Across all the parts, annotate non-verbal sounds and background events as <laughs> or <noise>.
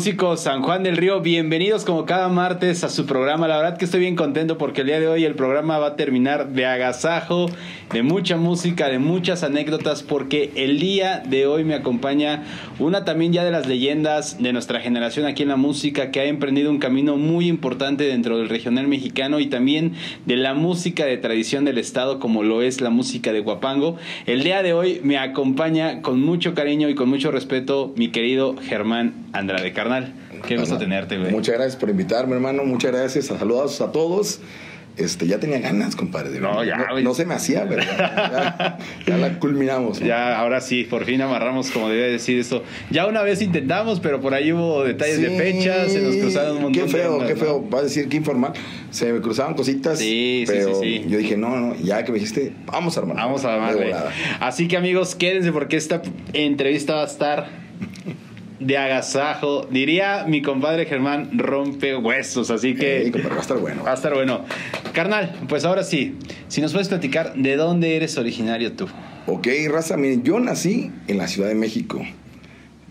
Músicos San Juan del Río, bienvenidos como cada martes a su programa. La verdad que estoy bien contento porque el día de hoy el programa va a terminar de agasajo, de mucha música, de muchas anécdotas, porque el día de hoy me acompaña una también ya de las leyendas de nuestra generación aquí en la música que ha emprendido un camino muy importante dentro del regional mexicano y también de la música de tradición del estado como lo es la música de Guapango. El día de hoy me acompaña con mucho cariño y con mucho respeto mi querido Germán Andrade Carnal. Qué gusto tenerte, güey. Muchas gracias por invitarme, hermano. Muchas gracias. Saludos a todos. Este, ya tenía ganas, compadre. No, ya, no, no, se me hacía, ¿verdad? Ya, la culminamos. Ya, ahora sí, por fin amarramos, como debe decir esto. Ya una vez intentamos, pero por ahí hubo detalles de fechas, se nos cruzaron un montón Qué feo, de qué feo. Va a decir que informal. Se me cruzaban cositas. Sí, pero sí, sí, Yo dije, no, no, ya que me dijiste, vamos a armar. Vamos a armarle. Así que, amigos, quédense porque esta entrevista va a estar de agasajo. Diría mi compadre Germán, rompe huesos. Así que. Sí, va a estar bueno. Va a estar bueno. Carnal, pues ahora sí. Si nos puedes platicar, ¿de dónde eres originario tú? Ok, raza, miren, yo nací en la Ciudad de México.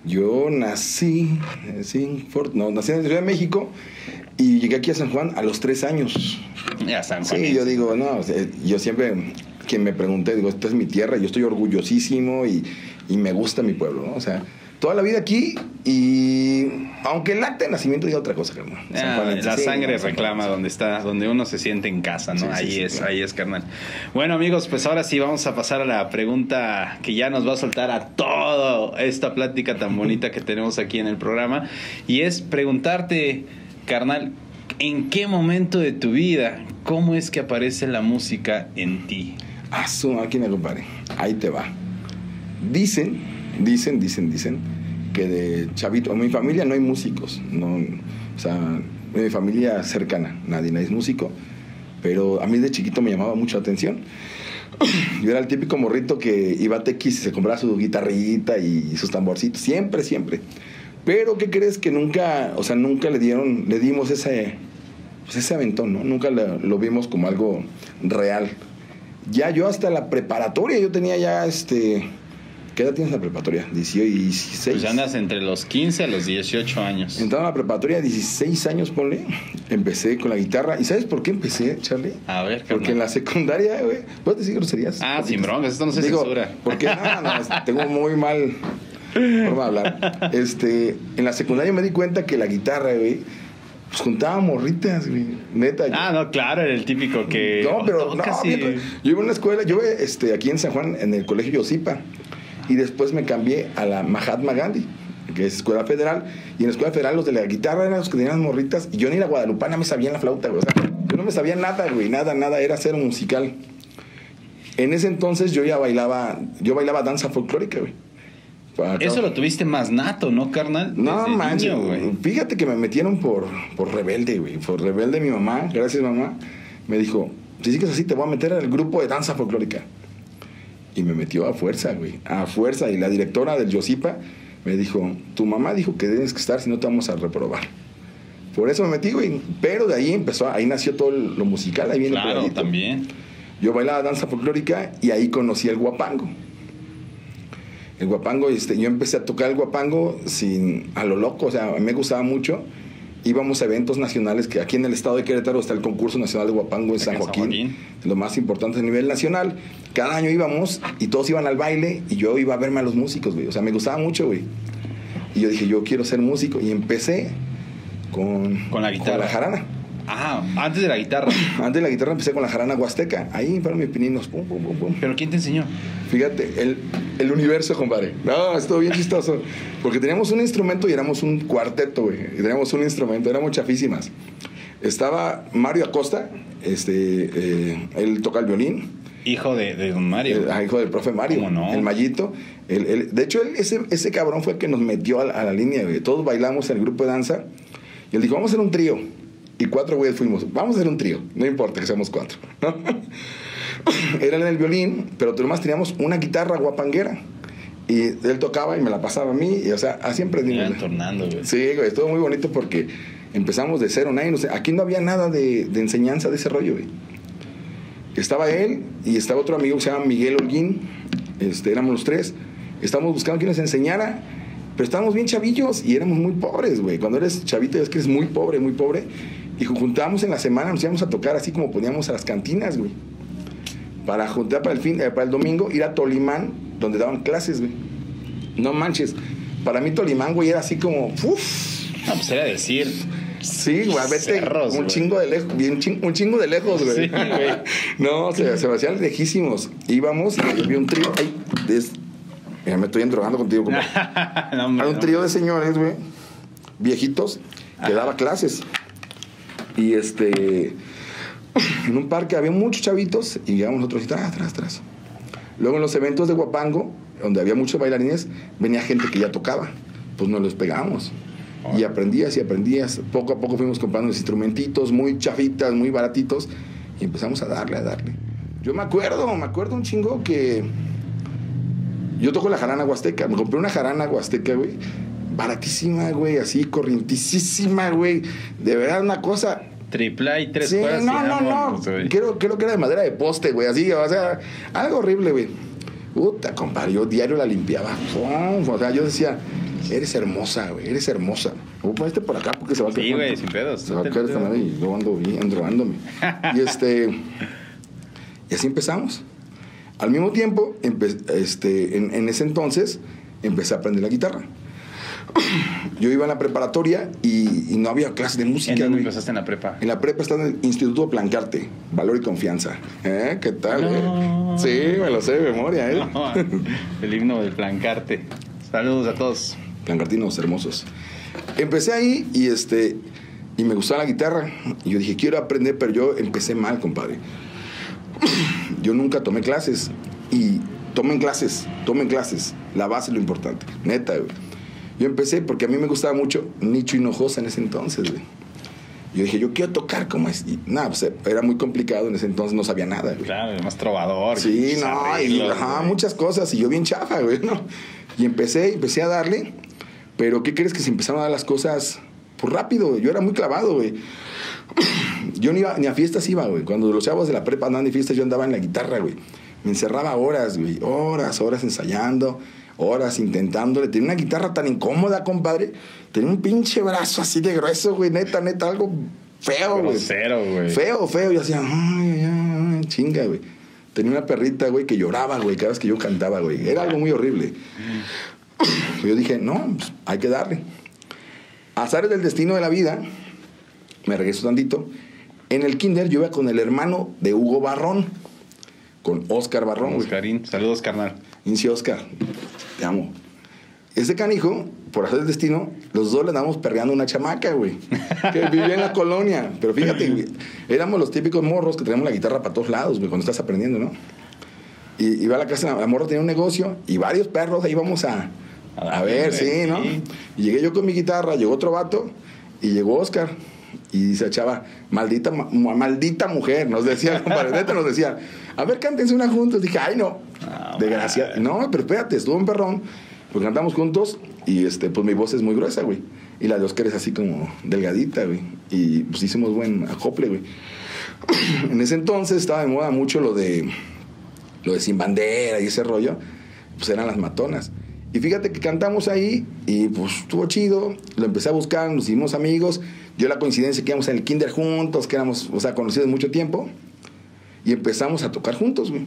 Yo nací, sí, no, nací en la Ciudad de México y llegué aquí a San Juan a los tres años. Ya, San Juan. Sí, yo digo, no, yo siempre, quien me pregunté, digo, esta es mi tierra, yo estoy orgullosísimo y, y me gusta mi pueblo, ¿no? O sea, toda la vida aquí y aunque el acta de nacimiento diga otra cosa, carnal. Ah, la sí, sangre no, reclama donde está, donde uno se siente en casa, ¿no? Sí, ahí sí, es, claro. ahí es, carnal. Bueno, amigos, pues ahora sí vamos a pasar a la pregunta que ya nos va a soltar a toda esta plática tan bonita que tenemos aquí en el programa y es preguntarte, carnal, ¿en qué momento de tu vida cómo es que aparece la música en ti? Ah, su máquina, compadre. Ahí te va. Dicen dicen, dicen, dicen que de chavito, en mi familia no hay músicos, no, o sea, en mi familia cercana, nadie, nadie es músico, pero a mí de chiquito me llamaba mucho la atención. <clears throat> Yo era el típico morrito que iba a Tequis y se compraba su guitarrita y sus tamborcitos, siempre, siempre. Pero, ¿qué crees que nunca, o sea, nunca le dieron, le dimos ese, pues ese aventón, ¿no? Nunca lo, lo vimos como algo real. Ya yo hasta la preparatoria, yo tenía ya este ¿Qué edad tienes en la preparatoria? 16. Pues andas entre los 15 a los 18 años. Entraba a la preparatoria, 16 años, ponle. Empecé con la guitarra. ¿Y sabes por qué empecé, Charlie? A ver, Porque carnal. en la secundaria, güey. ¿Puedes decir groserías? Ah, sin broncas, esto no se Digo, censura. Porque no, no, tengo muy mal forma de hablar. Este, en la secundaria me di cuenta que la guitarra, güey, pues juntaba morritas, güey. Neta. Ah, no, claro, era el típico que. No, pero no, casi... yo iba a una escuela, yo este, aquí en San Juan, en el colegio Yosipa y después me cambié a la Mahatma Gandhi, que es escuela federal, y en la escuela federal los de la guitarra eran los que tenían morritas, y yo ni la guadalupana me sabía en la flauta, güey. O sea, yo no me sabía nada, güey, nada, nada, era cero musical. En ese entonces yo ya bailaba, yo bailaba danza folclórica, güey. Eso lo tuviste más nato, ¿no, carnal? No, manches, güey. Fíjate que me metieron por, por rebelde, güey. Por rebelde mi mamá, gracias mamá, me dijo, si sigues así te voy a meter en el grupo de danza folclórica. Y me metió a fuerza, güey. A fuerza. Y la directora del Yosipa me dijo, tu mamá dijo que tienes que estar, si no te vamos a reprobar. Por eso me metí, güey. Pero de ahí empezó, ahí nació todo lo musical. Ahí viene claro, el también. Yo bailaba danza folclórica y ahí conocí el guapango. El guapango, este, yo empecé a tocar el guapango sin, a lo loco, o sea, me gustaba mucho íbamos a eventos nacionales, que aquí en el estado de Querétaro está el concurso nacional de Guapango en San Joaquín, San Joaquín, lo más importante a nivel nacional. Cada año íbamos y todos iban al baile y yo iba a verme a los músicos, güey. O sea, me gustaba mucho, güey. Y yo dije, yo quiero ser músico. Y empecé con, con la guitarra. Con la jarana. Ah, antes de la guitarra. <clears throat> Antes de la guitarra empecé con la jarana huasteca. Ahí fueron mis pininos. Pum, pum, pum, pum. ¿Pero quién te enseñó? Fíjate, el, el universo, compadre. No, estuvo bien chistoso. Porque teníamos un instrumento y éramos un cuarteto, güey. Teníamos un instrumento, éramos chafísimas. Estaba Mario Acosta, este, eh, él toca el violín. Hijo de, de don Mario. El, hijo del profe Mario. ¿Cómo no? El Mallito. El, el, de hecho, él, ese, ese cabrón fue el que nos metió a la, a la línea, güey. Todos bailamos en el grupo de danza. Y él dijo, vamos a hacer un trío. Y cuatro güeyes fuimos. Vamos a hacer un trío. No importa que seamos cuatro. <laughs> Era en el violín, pero nomás teníamos una guitarra guapanguera. Y él tocaba y me la pasaba a mí. Y, o sea, así emprendimos. tornando, güey. Sí, güey. Estuvo muy bonito porque empezamos de cero, nadie. No sé, aquí no había nada de, de, enseñanza de ese rollo, güey. Estaba él y estaba otro amigo que se llama Miguel Holguín. Este, éramos los tres. Estábamos buscando quien nos enseñara. Pero estábamos bien chavillos y éramos muy pobres, güey. Cuando eres chavito es que eres muy pobre, muy pobre. Y juntábamos en la semana, nos íbamos a tocar así como poníamos a las cantinas, güey. Para juntar para el fin, eh, para el domingo, ir a Tolimán, donde daban clases, güey. No manches. Para mí Tolimán, güey, era así como, uff. No, pues era decir. Sí, güey, vete Cerros, un güey. chingo de lejos, bien ching- un chingo de lejos, güey. Sí, güey. <laughs> no, se, se me hacían lejísimos. Íbamos y había un trío. Ay, es- mira, me estoy endrogando contigo, compa. <laughs> no, hombre, Era un no. trío de señores, güey, viejitos, que daba clases. Y este, en un parque había muchos chavitos y llegamos nosotros y tras, atrás, atrás. Luego en los eventos de Guapango, donde había muchos bailarines, venía gente que ya tocaba. Pues nos los pegábamos. Y aprendías y aprendías. Poco a poco fuimos comprando los instrumentitos muy chafitas, muy baratitos. Y empezamos a darle, a darle. Yo me acuerdo, me acuerdo un chingo que yo toco la jarana huasteca. Me compré una jarana huasteca, güey. Baratísima, güey. Así, corrientísima, güey. De verdad, una cosa. Triple y tres Sí, no, no, no. güey. Creo, creo que era de madera de poste, güey. Así, o sea, algo horrible, güey. Puta, compadre. Yo diario la limpiaba. O sea, yo decía, eres hermosa, güey. Eres hermosa. Voy a poner este por acá porque se va a Sí, caer. güey, sin pedos. Se va a caer esta madre y luego ando bien, endrogándome. <laughs> y este. Y así empezamos. Al mismo tiempo, este, en, en ese entonces, empecé a aprender la guitarra. Yo iba a la preparatoria y, y no había clase de música. ¿En dónde güey. empezaste en la prepa? En la prepa está en el Instituto Plancarte, Valor y Confianza. ¿Eh? ¿Qué tal? No. eh? Sí, me lo sé de memoria, ¿eh? <laughs> No, el himno del plancarte. Saludos a todos. Plancartinos hermosos. Empecé ahí y este y me gustaba la guitarra. Y yo dije, quiero aprender, pero yo empecé mal, compadre. <clears throat> Yo nunca tomé clases. Y tomen clases, tomen clases. La base es lo importante. Neta, güey. Yo empecé porque a mí me gustaba mucho Nicho Hinojosa en ese entonces, güey. Yo dije, yo quiero tocar como es. Y nada, pues era muy complicado en ese entonces, no sabía nada, güey. Claro, más trovador. Sí, no, y ajá, muchas cosas, y yo bien chafa, güey, ¿no? Y empecé, empecé a darle, pero ¿qué crees que se empezaron a dar las cosas pues rápido? güey? Yo era muy clavado, güey. <clears throat> Yo ni, iba, ni a fiestas iba, güey. Cuando los chavos de la prepa andaban de fiestas, yo andaba en la guitarra, güey. Me encerraba horas, güey. Horas, horas ensayando, horas intentándole. Tenía una guitarra tan incómoda, compadre. Tenía un pinche brazo así de grueso, güey. Neta, neta, algo feo, güey. Güey. Feo, feo. Yo hacía, ay, ay, ay, chinga, güey. Tenía una perrita, güey, que lloraba, güey, cada vez que yo cantaba, güey. Era algo muy horrible. <clears throat> Yo dije, no, pues, hay que darle. Azares del destino de la vida, me regreso tantito. En el kinder yo iba con el hermano de Hugo Barrón, con Oscar Barrón. Oscarín. Saludos, carnal. Inci Oscar, te amo. Ese canijo, por hacer el destino, los dos le andamos perreando una chamaca, güey. Que vivía en la colonia. Pero fíjate, güey, <clears throat> éramos los típicos morros que tenemos la guitarra para todos lados, güey, cuando estás aprendiendo, ¿no? Y iba a la casa, la morra tenía un negocio y varios perros ahí vamos a, A a ver, sí, ¿no? sí. Y llegué yo con mi guitarra, llegó otro vato y llegó Oscar. Y dice chava, maldita, ma- maldita mujer, nos decía, compadre, nos decía, a ver, cántense una juntos. Dije, ay, no, Ah, de gracia. No, pero espérate, estuvo un perrón, pues cantamos juntos y este, pues mi voz es muy gruesa, güey. Y la de Oscar es así como delgadita, güey. Y pues hicimos buen acople, güey. <clears throat> en ese entonces estaba de moda mucho lo de, lo de Sin Bandera y ese rollo, pues eran las matonas. Y fíjate que cantamos ahí y pues estuvo chido, lo empecé a buscar, nos hicimos amigos, dio la coincidencia que íbamos en el kinder juntos, que éramos, o sea, conocidos mucho tiempo, y empezamos a tocar juntos, güey.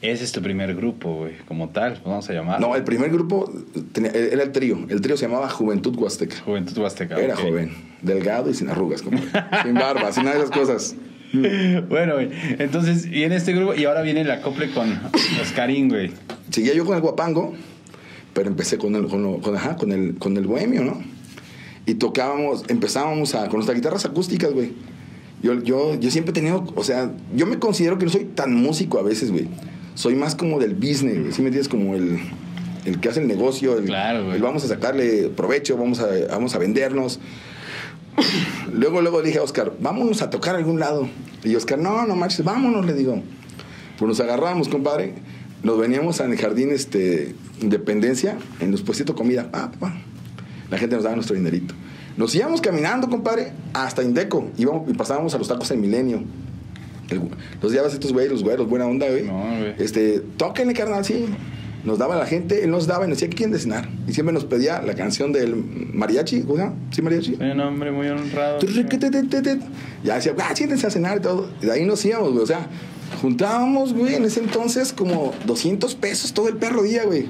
Ese es tu primer grupo, güey. Como tal, vamos a llamar. No, el primer grupo tenía- era el trío, el trío se llamaba Juventud Huasteca. Juventud Huasteca. Era joven, delgado y sin arrugas, como <laughs> sin barba, sin nada de esas cosas. <laughs> Bueno, güey. Entonces, y en este grupo, y ahora viene el acople con Oscarín, güey. Seguía yo con el guapango, pero empecé con el, con, lo- con- ajá, con el, con el bohemio, ¿no? Y tocábamos, empezábamos a, con nuestras guitarras acústicas, güey. Yo, yo, yo siempre he tenido, o sea, yo me considero que no soy tan músico a veces, güey. Soy más como del business, güey. ¿Sí me entiendes? Como el, el que hace el negocio, el, Claro, el vamos a sacarle provecho, vamos a, vamos a vendernos. luego, luego dije a Oscar, vámonos a tocar a algún lado. Y Oscar, no, no manches, vámonos, le digo. Pues nos agarramos, compadre. Nos veníamos al jardín este, Independencia, en los puestitos de comida. Pa. La gente nos daba nuestro dinerito. Nos íbamos caminando, compadre, hasta Indeco. Íbamos y pasábamos a los tacos del Milenio. El- los llevas estos güeyes, los güeyes, buena onda, güey. No, güey. Este, tóquenle, carnal, sí. nos daba la gente, él nos daba y nos decía, ¿qué quieren de cenar? Y siempre nos pedía la canción del mariachi, ¿cómo se llama? ¿Sí, mariachi? Soy un hombre muy honrado. Ya decía, ah, siéntense a cenar y todo. Y de ahí nos íbamos, güey. O sea, juntábamos, güey, en ese entonces como 200 pesos todo el perro día, güey.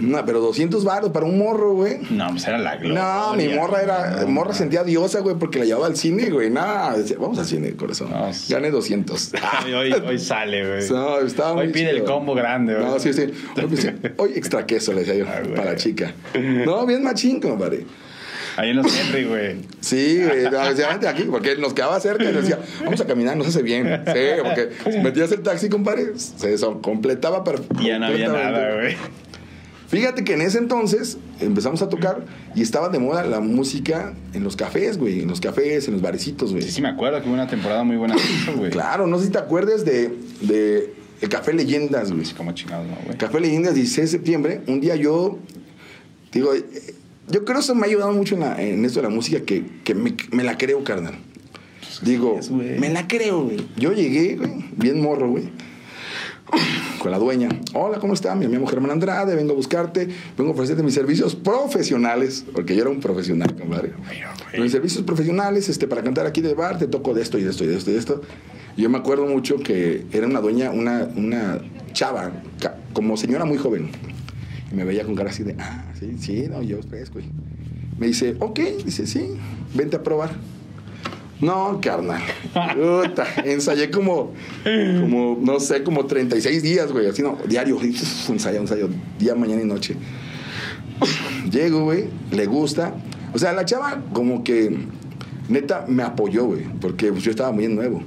No, pero 200 baros para un morro, güey. No, pues era la gloria. No, mi morra era. No, morra sentía diosa, güey, porque la llevaba al cine, güey. Nada, decía, vamos al cine, corazón. No. Gané 200. <laughs> Ay, hoy, hoy sale, güey. No, estaba hoy muy pide el combo grande, güey. No, sí, sí. Hoy, pues, <laughs> hoy extra queso, le decía yo, Ah, para la chica. No, bien machín, compadre. Ahí en los Henry, güey. Sí, güey, no, decía, "Vente aquí, porque nos quedaba cerca y decía, vamos a caminar, nos hace bien. Sí, porque <laughs> metías el taxi, compadre, se eso, completaba Y ya no había nada, güey. Fíjate que en ese entonces empezamos a tocar y estaba de moda la música en los cafés, güey, en los cafés, en los barecitos, güey. Sí, sí, me acuerdo que hubo una temporada muy buena <coughs> güey. Claro, no sé si te acuerdas de, de el Café Leyendas, güey. Sí, como chingados, no, güey. Café Leyendas, 16 de septiembre. Un día yo, digo, eh, yo creo que eso me ha ayudado mucho en, la- en esto de la música, que, que me, me la creo, carnal. Digo, es, me la creo, güey. Yo llegué, güey, bien morro, güey. Con la dueña. Hola, ¿cómo está? Me llamo Germán Andrade, vengo a buscarte, vengo a ofrecerte mis servicios profesionales, porque yo era un profesional, compadre. Güey. Mis servicios profesionales, este, para cantar aquí de bar, te toco de esto y de esto y de esto y de esto. Y yo me acuerdo mucho que era una dueña, una, una chava, como señora muy joven. Y me veía con cara así de, ah, sí, sí, no, yo fresco. Y Me dice, ok, dice, sí, vente a probar. No, carnal. Ensayé como, como, no sé, como 36 días, güey. Así no, diario. Ensayo, ensayo, día, mañana y noche. Llego, güey, le gusta. O sea, la chava como que neta me apoyó, güey, porque pues, yo estaba muy nuevo.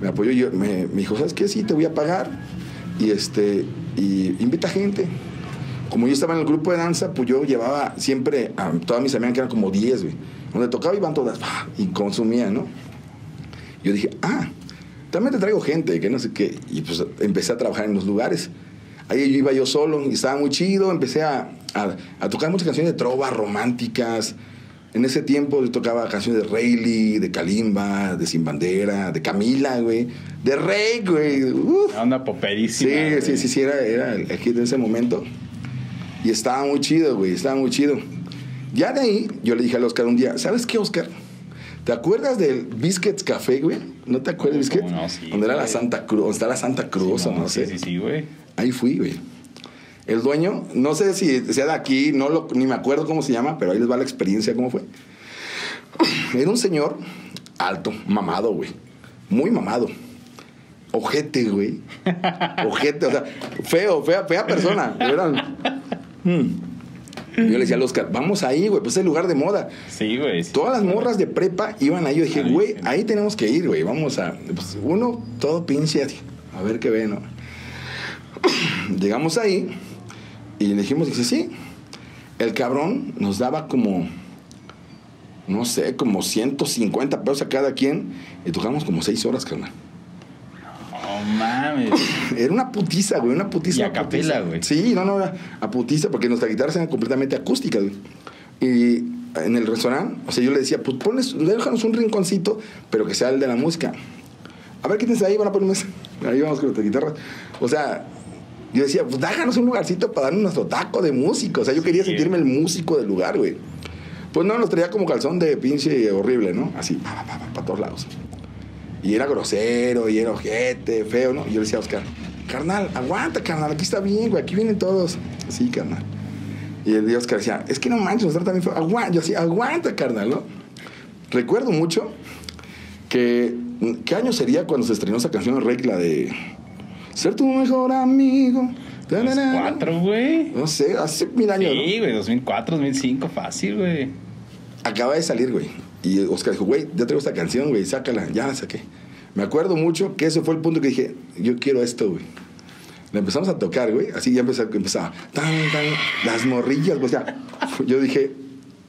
Me apoyó y me, me dijo, ¿sabes qué? Sí, te voy a pagar. Y este, y invita gente. Como yo estaba en el grupo de danza, pues yo llevaba siempre a todas mis amigas, que eran como 10, güey. Donde tocaba iban todas, y consumían, ¿no? Yo dije, ah, también te traigo gente, que no sé qué. Y pues empecé a trabajar en los lugares. Ahí yo iba yo solo y estaba muy chido. Empecé a, a- a tocar muchas canciones de trova románticas. En ese tiempo yo tocaba canciones de Rayleigh, de Kalimba, de Sin Bandera, de Camila, güey. De Rey, güey. Una onda poperísima. Sí, güey. sí, sí, sí, era, era el hit de ese momento. Y estaba muy chido, güey, estaba muy chido. Ya de ahí, yo le dije al Oscar un día, ¿sabes qué, Oscar? ¿Te acuerdas del Biscuits Café, güey? ¿No te acuerdas del ¿Cómo Biscuits? no? Sí, donde era la. Santa Cruz, está la Santa Cruz, o no, sé. Sí, sí, sí, güey. Ahí fui, güey. El dueño, no sé si sea de aquí, no lo, ni me acuerdo cómo se llama, pero ahí les va la experiencia, cómo fue. <clears throat> Era un señor alto, mamado, güey. Muy mamado. Ojete, güey. <laughs> Ojete, o sea, feo, fea, fea persona. Era- <laughs> Mm. Yo le decía al Oscar, vamos ahí, güey, pues es el lugar de moda. Sí, güey. sí. Todas las morras de prepa iban ahí. Yo dije, güey, ahí tenemos que ir, güey. Vamos a. Pues uno, todo pinche. A ver qué ve, ¿no? <clears throat> Llegamos ahí y le dijimos, dice, sí. El cabrón nos daba como, no sé, como 150 pesos a cada quien y tocamos como 6 horas, carnal. No mames. Era una putiza, güey, una putiza. Y a capela, güey. Sí, no, no, a putiza, porque nuestras guitarras eran completamente acústicas, güey. Y en el restaurante, o sea, yo le decía, pues pones, déjanos un rinconcito, pero que sea el de la música. A ver, quítense ahí, van a poner. Ahí vamos con nuestras guitarras. O sea, yo decía, pues déjanos un lugarcito para darnos nuestro taco de músico. O sea, yo quería Sí. sentirme el músico del lugar, güey. Pues no, nos traía como calzón de pinche horrible, ¿no? Así, pa, pa, pa, pa, todos lados. Y era grosero, y era ojete, feo, ¿no? Y yo le decía a Oscar, carnal, aguanta, carnal, aquí está bien, güey, aquí vienen todos. Sí, carnal. Y el de Oscar decía, es que no manches, nos trata bien feo. Aguanta, yo decía, aguanta, carnal, ¿no? Recuerdo mucho que, ¿qué año sería cuando se estrenó esa canción de Rey, la de Ser tu mejor amigo? Los cuatro, güey. No sé, hace mil años, ¿no? Sí, güey, 2004, 2005, fácil, güey. acaba de salir, güey. Y Oscar dijo, güey, ya traigo esta canción, güey, sácala. Ya la saqué. Me acuerdo mucho que ese fue el punto que dije, yo quiero esto, güey. La empezamos a tocar, güey. Así ya empezaba, empezaba tan, tan, las morrillas, pues ya. Yo dije,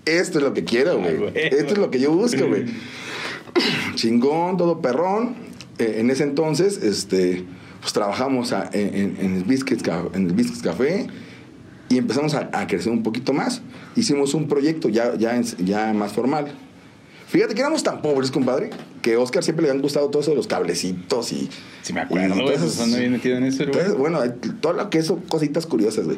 esto es lo que quiero, Ah, güey. güey. Esto es lo que yo busco, güey. <laughs> Chingón, todo perrón. Eh, en ese entonces, este, pues trabajamos a- en, el Biscuits, en el Biscuits Café y empezamos a, a crecer un poquito más. Hicimos un proyecto ya, ya, ya más formal. Fíjate que éramos tan pobres, compadre, que a Oscar siempre le han gustado todo eso de los cablecitos y. Sí, me acuerdo, y entonces- ando bien metido en eso, güey. entonces, bueno, todo lo que son cositas curiosas, güey.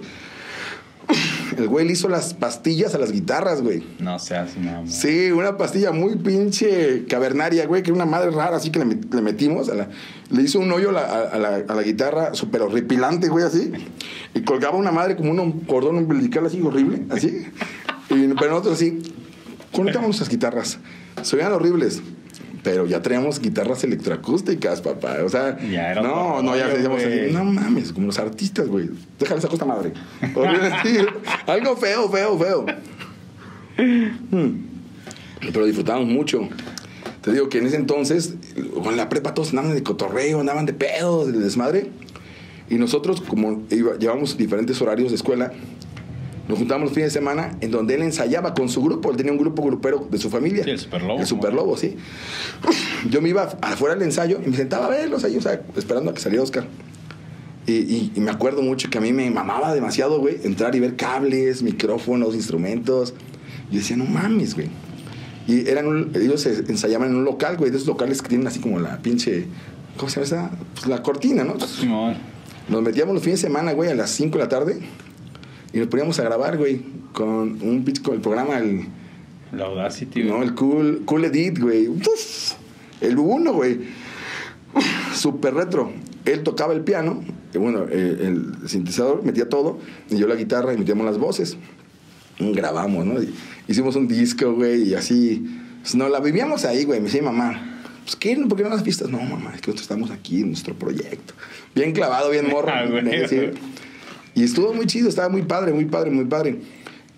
El güey le hizo las pastillas a las guitarras, güey. No seas mamá. Sí, una pastilla muy pinche cavernaria, güey, que una madre rara, así que le, met- le metimos. A la- le hizo un hoyo a la, a la- a la guitarra súper horripilante, güey, así. Y colgaba una madre como un cordón umbilical así horrible, así. Y, pero nosotros así, conectamos nuestras guitarras. Se veían horribles. Pero ya traíamos guitarras electroacústicas, papá. O sea, Ya era no, no, ya decíamos no mames, como los artistas, güey. Déjale esa cosa madre. <laughs> Sí. Algo feo, feo, feo. Pero disfrutábamos mucho. Te digo que en ese entonces, con la prepa todos andaban de cotorreo, andaban de pedo, de desmadre. Y nosotros, como iba- llevamos diferentes horarios de escuela, nos juntábamos los fines de semana en donde él ensayaba con su grupo. Él tenía un grupo grupero de su familia. Sí, el Superlobo, El Superlobo, sí. Yo me iba afuera del ensayo y me sentaba a verlos ahí, o sea, esperando a que saliera Oscar. Y, y- y me acuerdo mucho que a mí me mamaba demasiado, güey, entrar y ver cables, micrófonos, instrumentos. Yo decía, no mames, güey. Y eran un- ellos se ensayaban en un local, güey, de esos locales que tienen así como la pinche. ¿Cómo se llama esa? Pues la cortina, ¿no? Nos metíamos los fines de semana, güey, a las 5 de la tarde y nos poníamos a grabar, güey, con un pinche- con el programa, el, La Audacity, güey. no, el Cool, cool Edit, güey. Uf, el uno, güey. Uf, Súper retro. Él tocaba el piano, y bueno, eh, el sintetizador metía todo, y yo la guitarra y metíamos las voces. Y grabamos, ¿no? Y hicimos un disco, güey, y así. Pues, no, la vivíamos ahí, güey. Me decía mamá, pues, ¿qué? ¿Por qué no las fiestas? No, mamá, es que nosotros estamos aquí en nuestro proyecto. Bien clavado, bien morro. <laughs> Ah, güey. Y estuvo muy chido, estaba muy padre, muy padre, muy padre.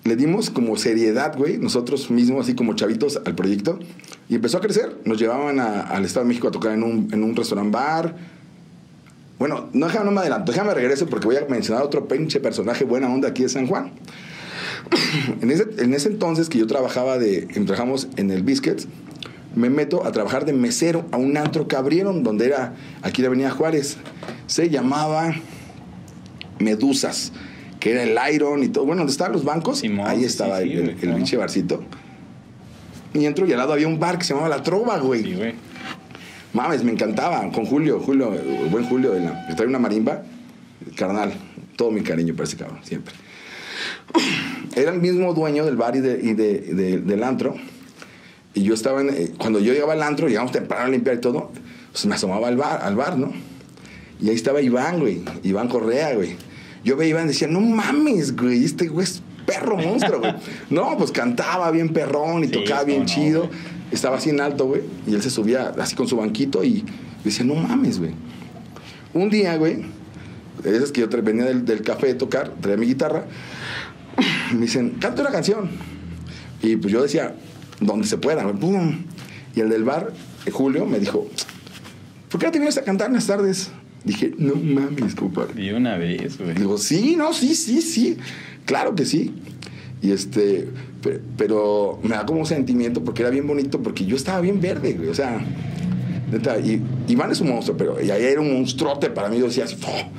Le dimos como seriedad, güey, nosotros mismos, así como chavitos, al proyecto. Y empezó a crecer. Nos llevaban al Estado de México a tocar en un, en un restaurant bar. Bueno, no, no me adelanto, déjame regreso porque voy a mencionar otro pinche personaje buena onda aquí de San Juan. <clears throat> en, ese, en ese entonces que yo trabajaba de, trabajamos en el Biscuits, me meto a trabajar de mesero a un antro que abrieron donde era aquí la Avenida Juárez. Se llamaba Medusas, que era el Iron y todo. Bueno, donde estaban los bancos, Simón, ahí estaba sí, el, claro. pinche barcito. Y entro y al lado había un bar que se llamaba La Trova, güey. Sí, güey. Mames, me encantaba. Con Julio, Julio, buen Julio, de la, que trae una marimba. Carnal, todo mi cariño para ese cabrón, siempre. <clears throat> Era el mismo dueño del bar y, de- y de- de- del antro. Y yo estaba en. eh, Cuando yo llegaba al antro, llegamos temprano a limpiar y todo, pues me asomaba al bar, al bar, ¿no? Y ahí estaba Iván, güey. Iván Correa, güey. Yo veía a Iván y decía, no mames, güey, este güey es perro monstruo, güey. <laughs> no, pues cantaba bien perrón y Sí, tocaba bien no, chido. Estaba así en alto, güey. Y él se subía así con su banquito y decía, no mames, güey. Un día, güey, esas que yo venía del, del café de tocar, traía mi guitarra, me dicen, canta una canción. Y pues yo decía, donde se pueda, güey. Y el del bar, eh, Julio, me dijo, ¿por qué no te vienes a cantar en las tardes? Dije, no mames, compadre. Y una vez, güey. Digo, sí, no, sí, sí, sí. Claro que sí. Y este, pe- pero, me da como un sentimiento porque era bien bonito, porque yo estaba bien verde, güey. O sea, neta, y, Iván es un monstruo, pero y ahí era un monstruote para mí. Yo decía así, "Oh".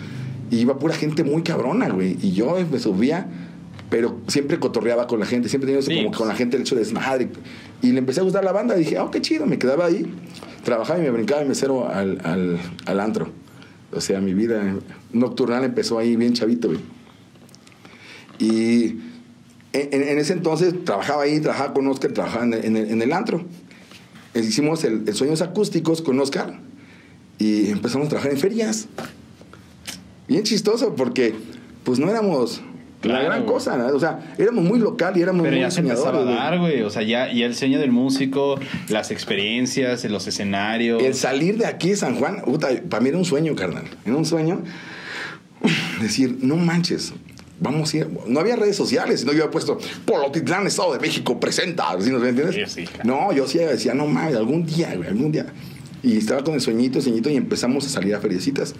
y iba pura gente muy cabrona, güey. Y yo me subía, pero siempre cotorreaba con la gente, siempre tenía eso Sí, como pues. con la gente el hecho de desmadre. Y le empecé a gustar la banda, dije, oh, qué chido, me quedaba ahí. Trabajaba y me brincaba de mesero al, al, al antro. O sea, mi vida nocturnal empezó ahí bien chavito. Y en, ese entonces trabajaba ahí, trabajaba con Oscar, trabajaba en el antro. Hicimos el, el Sueños Acústicos con Oscar y empezamos a trabajar en ferias. Bien chistoso porque pues no éramos la Claro, gran güey. cosa, ¿no? o sea, éramos muy local y éramos Pero muy ya se empezaba a dar, güey. O sea, ya, ya el sueño del músico, las experiencias, los escenarios. El salir de aquí de San Juan, puta, para mí era un sueño, carnal. Era un sueño decir, no manches, vamos a ir. No había redes sociales, sino yo había puesto Polotitlán, Estado de México, presenta. ¿sí nos entiendes? Sí, sí, claro. No, yo sí decía, no mames, algún día, güey, algún día. Y estaba con el sueñito, sueñito, y empezamos a salir a feriecitas.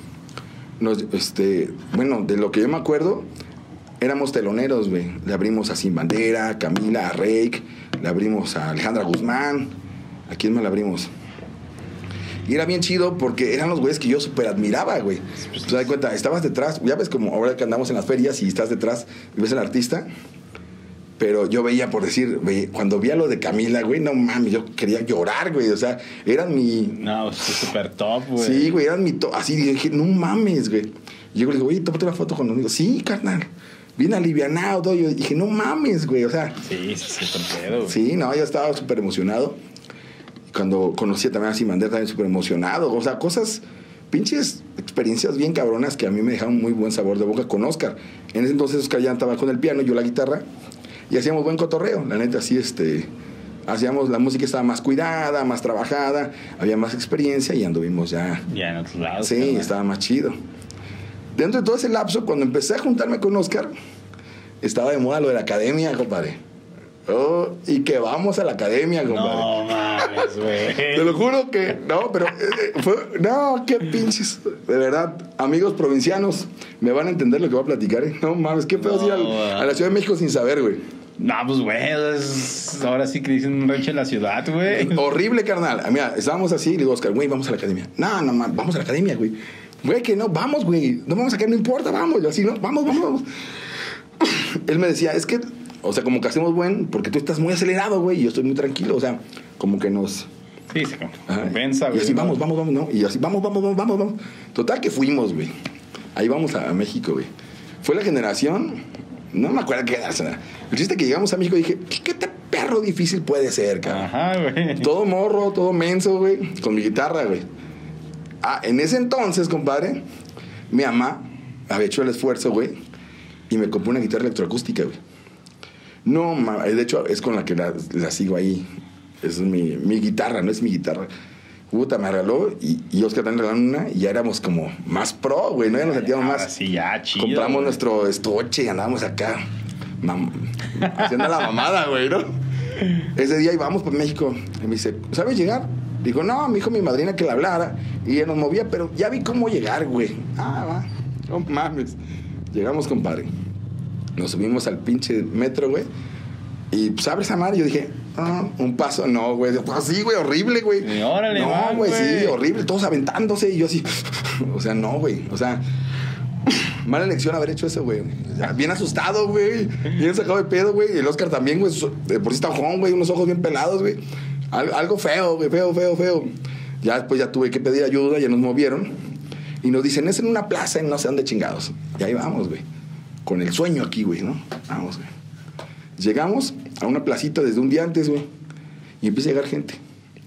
Nos, este, bueno, de lo que yo me acuerdo, éramos teloneros, güey. Le abrimos a Sin Bandera, a Camila, a Rake, le abrimos a Alejandra Guzmán. ¿A quién más le abrimos? Y era bien chido porque eran los güeyes que yo súper admiraba, güey. pues, ¿Te das cuenta? Estabas detrás, ya ves como ahora que andamos en las ferias y estás detrás y ves al artista. Pero yo veía, por decir, ve- cuando vi a lo de Camila, güey, no mames, yo quería llorar, güey. O sea, eran mi. No, súper top, güey. Sí, güey, eran mi. to- Así dije, no mames, güey. Y yo le digo, oye, tómate una foto con los amigos. Sí, carnal. Bien alivianado, todo. Yo dije, no mames, güey. O sea, Sí, sí, sí, pedo, güey. sí, no, yo estaba súper emocionado. Cuando conocí también a Simander, también súper emocionado. O sea, cosas, pinches experiencias bien cabronas que a mí me dejaron muy buen sabor de boca con Oscar. En ese entonces Oscar ya estaba con el piano, yo la guitarra, y hacíamos buen cotorreo. La neta, así, este. Hacíamos, la música estaba más cuidada, más trabajada, había más experiencia y anduvimos ya. Ya en otros lados. Sí, estaba más chido. Dentro de todo ese lapso, cuando empecé a juntarme con Oscar, estaba de moda lo de la academia, compadre. Oh, y que vamos a la academia, compadre. No mames, güey. Te lo juro que, no, pero, eh, eh, fue- no, qué pinches. De verdad, amigos provincianos, me van a entender lo que voy a platicar, ¿eh? No mames, qué pedo No, ir al- a la Ciudad de México sin saber, güey. No, pues, güey, ahora sí que dicen un rancho en la ciudad, güey. Horrible, carnal. Mira, estábamos así, le digo, Oscar, güey, vamos a la academia. No, no, ma- vamos a la academia, güey. Güey, que no, vamos, güey. No vamos a quedar, no importa, vamos. Yo así, no, vamos, vamos, vamos. <clears throat> Él me decía, es que, o sea, como que hacemos buen, porque tú estás muy acelerado, güey, y yo estoy muy tranquilo, o sea, como que nos... Sí, se compensa, Y güey. así, ¿no? vamos, vamos, vamos, ¿no? Y así, vamos, vamos, vamos, vamos, vamos. Total que fuimos, güey. Ahí vamos a, a México, güey. Fue la generación, no me acuerdo qué era. El chiste que llegamos a México y dije, ¿qué, qué te perro difícil puede ser, cabrón? Ajá, güey. Todo morro, todo menso, güey, con mi guitarra, güey. Ah, en ese entonces, compadre, mi mamá había hecho el esfuerzo, güey, y me compró una guitarra electroacústica, güey. No, ma- de hecho, es con la que la, la sigo ahí. Es mi, mi guitarra, no es mi guitarra. Puta, me regaló y, y Oscar también regalaron una y ya éramos como más pro, güey, ¿no? Ya nos sentíamos más. sí, ya, chido. Compramos güey. nuestro estuche y andábamos acá mam- haciendo la mamada, güey, ¿no? Ese día íbamos para México y me dice, ¿sabes llegar? Digo, no, me dijo mi madrina que la hablara y ella nos movía, pero ya vi cómo llegar, güey. Ah, va, no mames. Llegamos, compadre. Nos subimos al pinche metro, güey. Y pues abre esa madre. Yo dije, ah, un paso, no, güey. Pues sí, güey, horrible, güey. Y órale, no, va, güey, sí, horrible. Todos aventándose y yo así. <laughs> o sea, no, güey. O sea, mala elección haber hecho eso, güey. Bien asustado, güey. Bien sacado de pedo, güey. Y el Oscar también, güey. por sí está güey. Unos ojos bien pelados, güey. Al- algo feo. Feo, feo, feo. Ya después ya tuve que pedir ayuda. Ya nos movieron. Y nos dicen, es en una plaza en no sé dónde chingados. Y ahí vamos, güey. Con el sueño aquí, güey, ¿no? Vamos, güey. Llegamos a una placita desde un día antes, güey. Y empieza a llegar gente.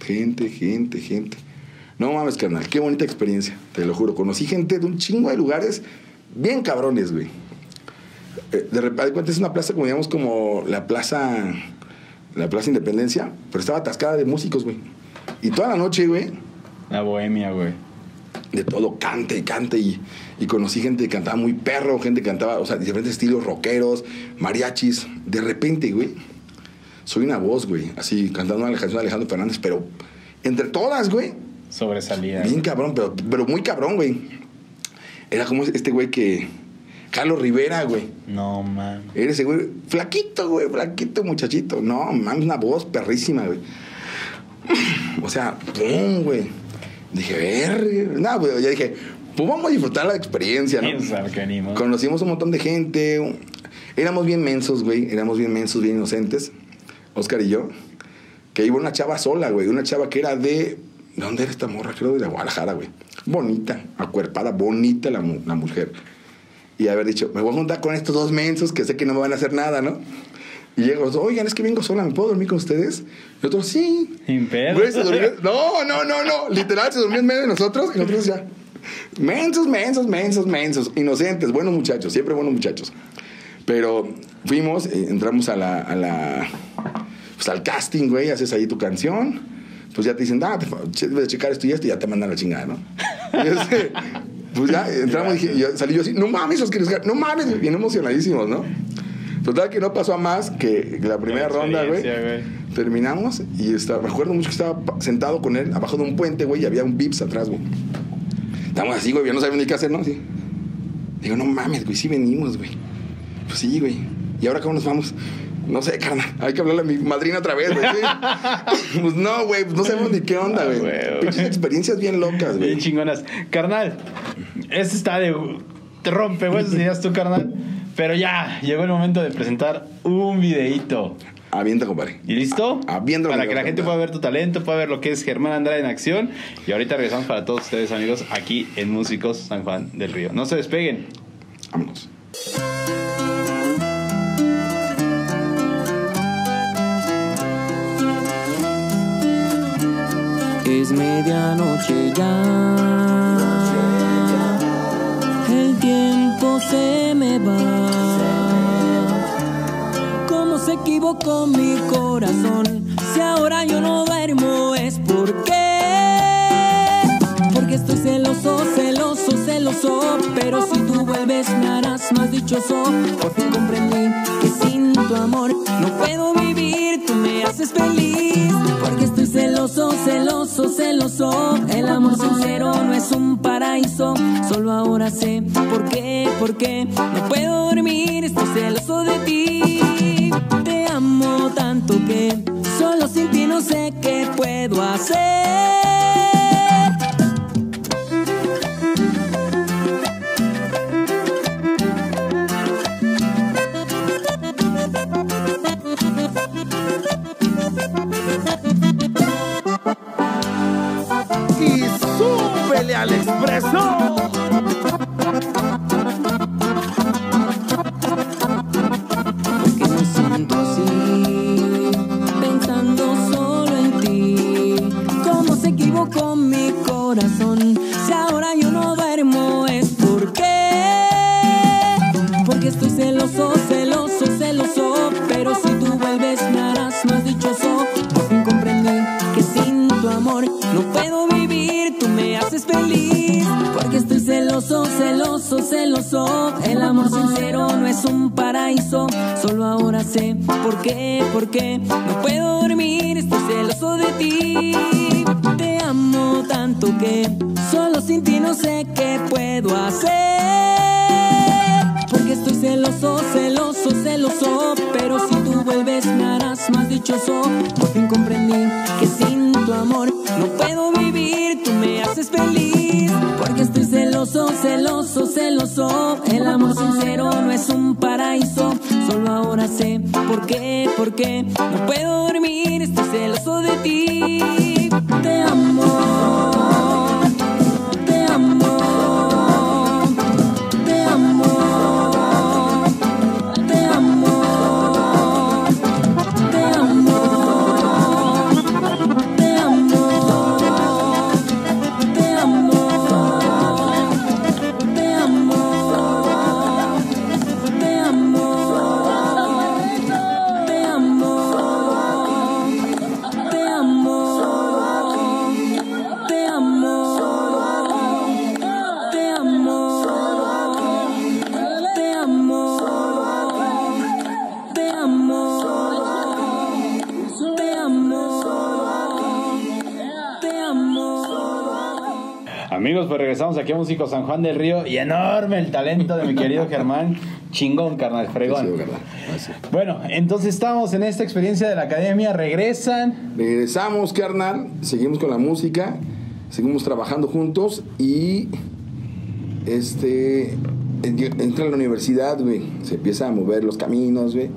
Gente, gente, gente. No mames, carnal. Qué bonita experiencia. Te lo juro. Conocí gente de un chingo de lugares bien cabrones, güey. Eh, De repente, es una plaza como, digamos, como la plaza... La Plaza Independencia. Pero estaba atascada de músicos, güey. Y toda la noche, güey, La bohemia, güey. de todo, cante y cante. Y, y conocí gente que cantaba muy perro, gente que cantaba, o sea, diferentes estilos rockeros, mariachis. De repente, güey, soy una voz, güey, así cantando una canción de Alejandro Fernández, pero entre todas, güey, Sobresalida. bien cabrón, pero, pero muy cabrón, güey. Era como este güey que. Carlos Rivera, güey. No, man. Ese güey, flaquito, güey, flaquito muchachito. No, mames, una voz perrísima, güey. <clears throat> O sea, pum, güey. Dije, ver, no, güey, ya dije, pues vamos a disfrutar la experiencia, ¿no? Animo. Conocimos un montón de gente. Éramos bien mensos, güey. Éramos bien mensos, bien inocentes. Oscar y yo. Que iba una chava sola, güey. Una chava que era de. ¿De dónde era esta morra? Creo de la Guadalajara, güey. Bonita, acuerpada, bonita la mujer. Y haber dicho, me voy a juntar con estos dos mensos que sé que no me van a hacer nada, ¿no? Y llego, oigan, es que vengo sola, ¿me puedo dormir con ustedes? Y otros, sí. Sin pedo. No, no, no, no. Literal, se durmió en medio de nosotros y nosotros ya. Mensos, mensos, mensos, mensos. Inocentes, buenos muchachos, siempre buenos muchachos. Pero fuimos, eh, entramos a la, a la. Pues al casting, güey, haces ahí tu canción. Pues ya te dicen, ah, te, debes de checar esto y esto y ya te mandan la chingada, ¿no? <laughs> Y este, pues ya <laughs> entramos y dije- yo- salí yo así, no mames, los quieres no mames, bien emocionadísimos, ¿no? Total que no pasó a más que la primera ronda, güey. Terminamos y estaba, me acuerdo mucho que estaba sentado con él abajo de un puente, güey, y había un Vips atrás, güey. Estábamos así, güey, no sabíamos ni qué hacer, ¿no? Así. Digo, no mames, güey, sí venimos, güey. Pues sí, güey. ¿Y ahora cómo nos vamos? No sé, carnal. Hay que hablarle a mi madrina otra vez, güey. ¿sí? <laughs> pues no, güey, pues no sabemos ni qué onda, Ah, güey. güey. Pinches experiencias bien locas, Bien güey. chingonas. Carnal, este está de. Te rompe, güey, ideas tú, carnal. Pero ya, llegó el momento de presentar un videíto. Avienta, compadre. ¿Y listo? Aviéntalo, Para que la gente pueda ver tu talento, pueda ver lo que es Germán Andrade en acción. Y ahorita regresamos para todos ustedes, amigos, aquí en Músicos San Juan del Río. No se despeguen. Vámonos. Es medianoche ya. El tiempo se me va. ¿Cómo se equivocó mi corazón? Si ahora yo no duermo es porque. Porque estoy celoso, celoso, celoso. Pero si tú vuelves me harás más dichoso. Por fin comprendí que sin tu amor no puedo vivir. Tú me haces feliz. Celoso, celoso, celoso. El amor sincero no es un paraíso. Solo ahora sé por qué, por qué no puedo dormir. Estoy celoso de ti. Te amo tanto que solo sin ti no sé qué puedo hacer. Qué, por qué no puedo dormir. Estoy celoso de ti. Te amo tanto que solo sin ti no sé qué puedo hacer. Porque estoy celoso, celoso, celoso. Pero si tú vuelves me harás más dichoso. Por fin comprendí que sin tu amor no puedo vivir. Tú me haces feliz. Porque estoy celoso, celoso, celoso. El amor sincero no es un paraíso. Ahora sé por qué, por qué no puedo dormir. Estoy celoso de ti. Aquí a Músicos San Juan del Río. Y enorme el talento de mi querido <laughs> Germán. Chingón, carnal, fregón. Así. Bueno, entonces estamos en esta experiencia de la academia. Regresan. Regresamos, carnal. Seguimos con la música. Seguimos trabajando juntos. Y. Este. en- Entra a la universidad, güey. Se empieza a mover los caminos, güey.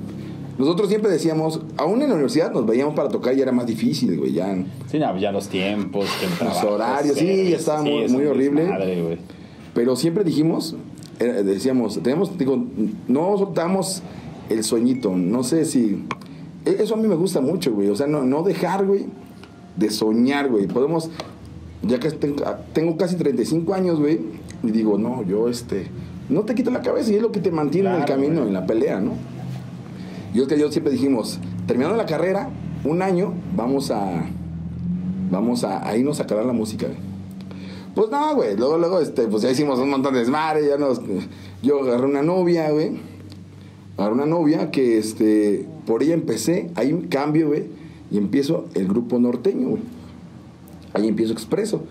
Nosotros siempre decíamos, aún en la universidad nos veíamos para tocar y era más difícil, güey. Ya. Sí, no, ya los tiempos, el trabajo, horarios, sí, ya estaba muy- muy horrible. Pero siempre dijimos, eh, decíamos, tenemos, digo, no soltamos el sueñito. No sé si. e- Eso a mí me gusta mucho, güey. O sea, no, no dejar, güey, de soñar, güey. Podemos. Ya que tengo, tengo casi 35 años, güey, y digo, no, yo, este. No te quito la cabeza y es lo que te mantiene en el camino, güey. en la pelea, ¿no? Y es que yo siempre dijimos, terminando la carrera, un año, vamos a. Vamos a, a irnos a la música, güey. Pues no, güey. Luego, luego, este, pues ya hicimos un montón de desmadre. Ya nos. Yo agarré una novia, güey. Agarré una novia que, este. Por ella empecé. Ahí cambio, güey. Y empiezo el grupo norteño, güey. Ahí empiezo expreso.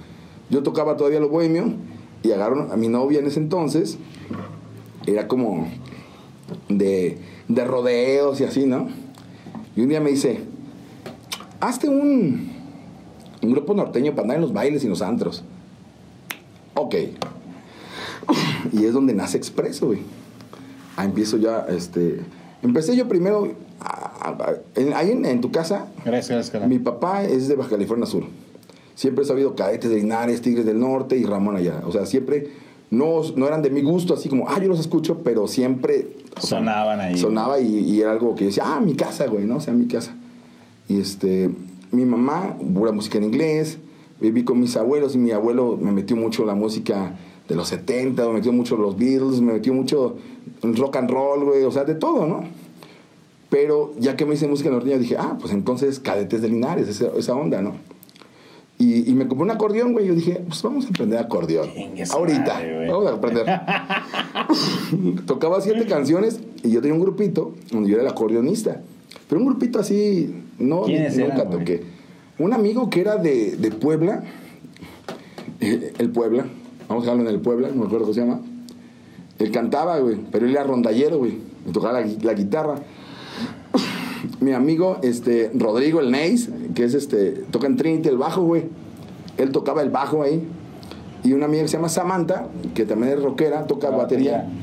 Yo tocaba todavía lo bohemio. Y agarro a mi novia en ese entonces. Era como. De, de rodeos y así, ¿no? Y un día me dice. Hazte un. Un grupo norteño para andar en los bailes y en los antros. Ok. <clears throat> Y es donde nace Expreso, güey. Ah, empiezo ya, este... Empecé yo primero, ahí en, en tu casa, Gracias, gracias, mi papá es de Baja California Sur. Siempre he sabido cadetes de Linares, Tigres del Norte y Ramón allá. O sea, siempre no, no eran de mi gusto, así como, ah, yo los escucho, pero siempre... sea, Sonaban ahí. Sonaba y, y era algo que yo decía, ah, mi casa, güey, ¿no? O sea, mi casa. Y este, mi mamá, pura música en inglés, viví con mis abuelos y mi abuelo me metió mucho la música de los 70, me metió mucho los Beatles, me metió mucho el rock and roll, güey, o sea, de todo, ¿no? Pero ya que me hice música norteña, dije, ah, pues entonces cadetes de Linares, esa, esa onda, ¿no? Y, y me compré un acordeón, güey. Yo dije, pues vamos a aprender acordeón. Ahorita, madre, vamos a aprender. <laughs> Tocaba siete canciones y yo tenía un grupito donde yo era el acordeonista. Pero un grupito así, no, ¿Quiénes nunca eran, güey? toqué. Un amigo que era de, de Puebla, eh, el Puebla, vamos a dejarlo en el Puebla, no me acuerdo cómo se llama. Él cantaba, güey, pero él era rondallero, güey. Me tocaba la guitarra. Mi amigo, este, Rodrigo, el Neis, que es este, toca en Trinity el bajo, güey. Él tocaba el bajo ahí. Y una amiga que se llama Samantha, que también es rockera, toca La batería. batería.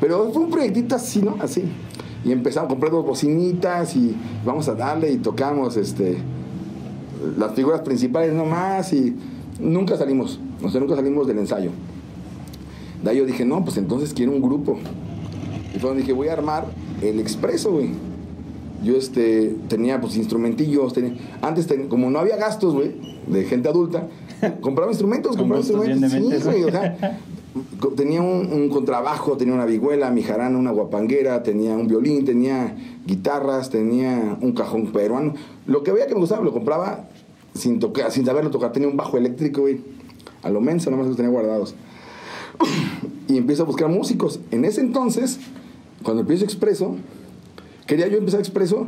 Pero fue un proyectito así, ¿no? Así. Y empezamos a comprar dos bocinitas y vamos a darle y tocamos este, las figuras principales nomás y nunca salimos, o sea, nunca salimos del ensayo. De ahí yo dije, no, pues entonces quiero un grupo. Y fue donde dije, voy a armar el expreso, güey. Yo este, tenía pues instrumentillos, tenía- antes ten- como no había gastos, güey, de gente adulta, <laughs> compraba instrumentos, compraba instrumentos, sí, güey, o sea, co- tenía un, un contrabajo, tenía una vihuela, mi jarana, una guapanguera, tenía un violín, tenía guitarras, tenía un cajón peruano. Lo que veía que me gustaba lo compraba sin tocar, sin saberlo tocar. Tenía un bajo eléctrico, güey. A lo menso, nomás los tenía guardados. <coughs> y empiezo a buscar músicos. En ese entonces, cuando empiezo Expreso, quería yo empezar Expreso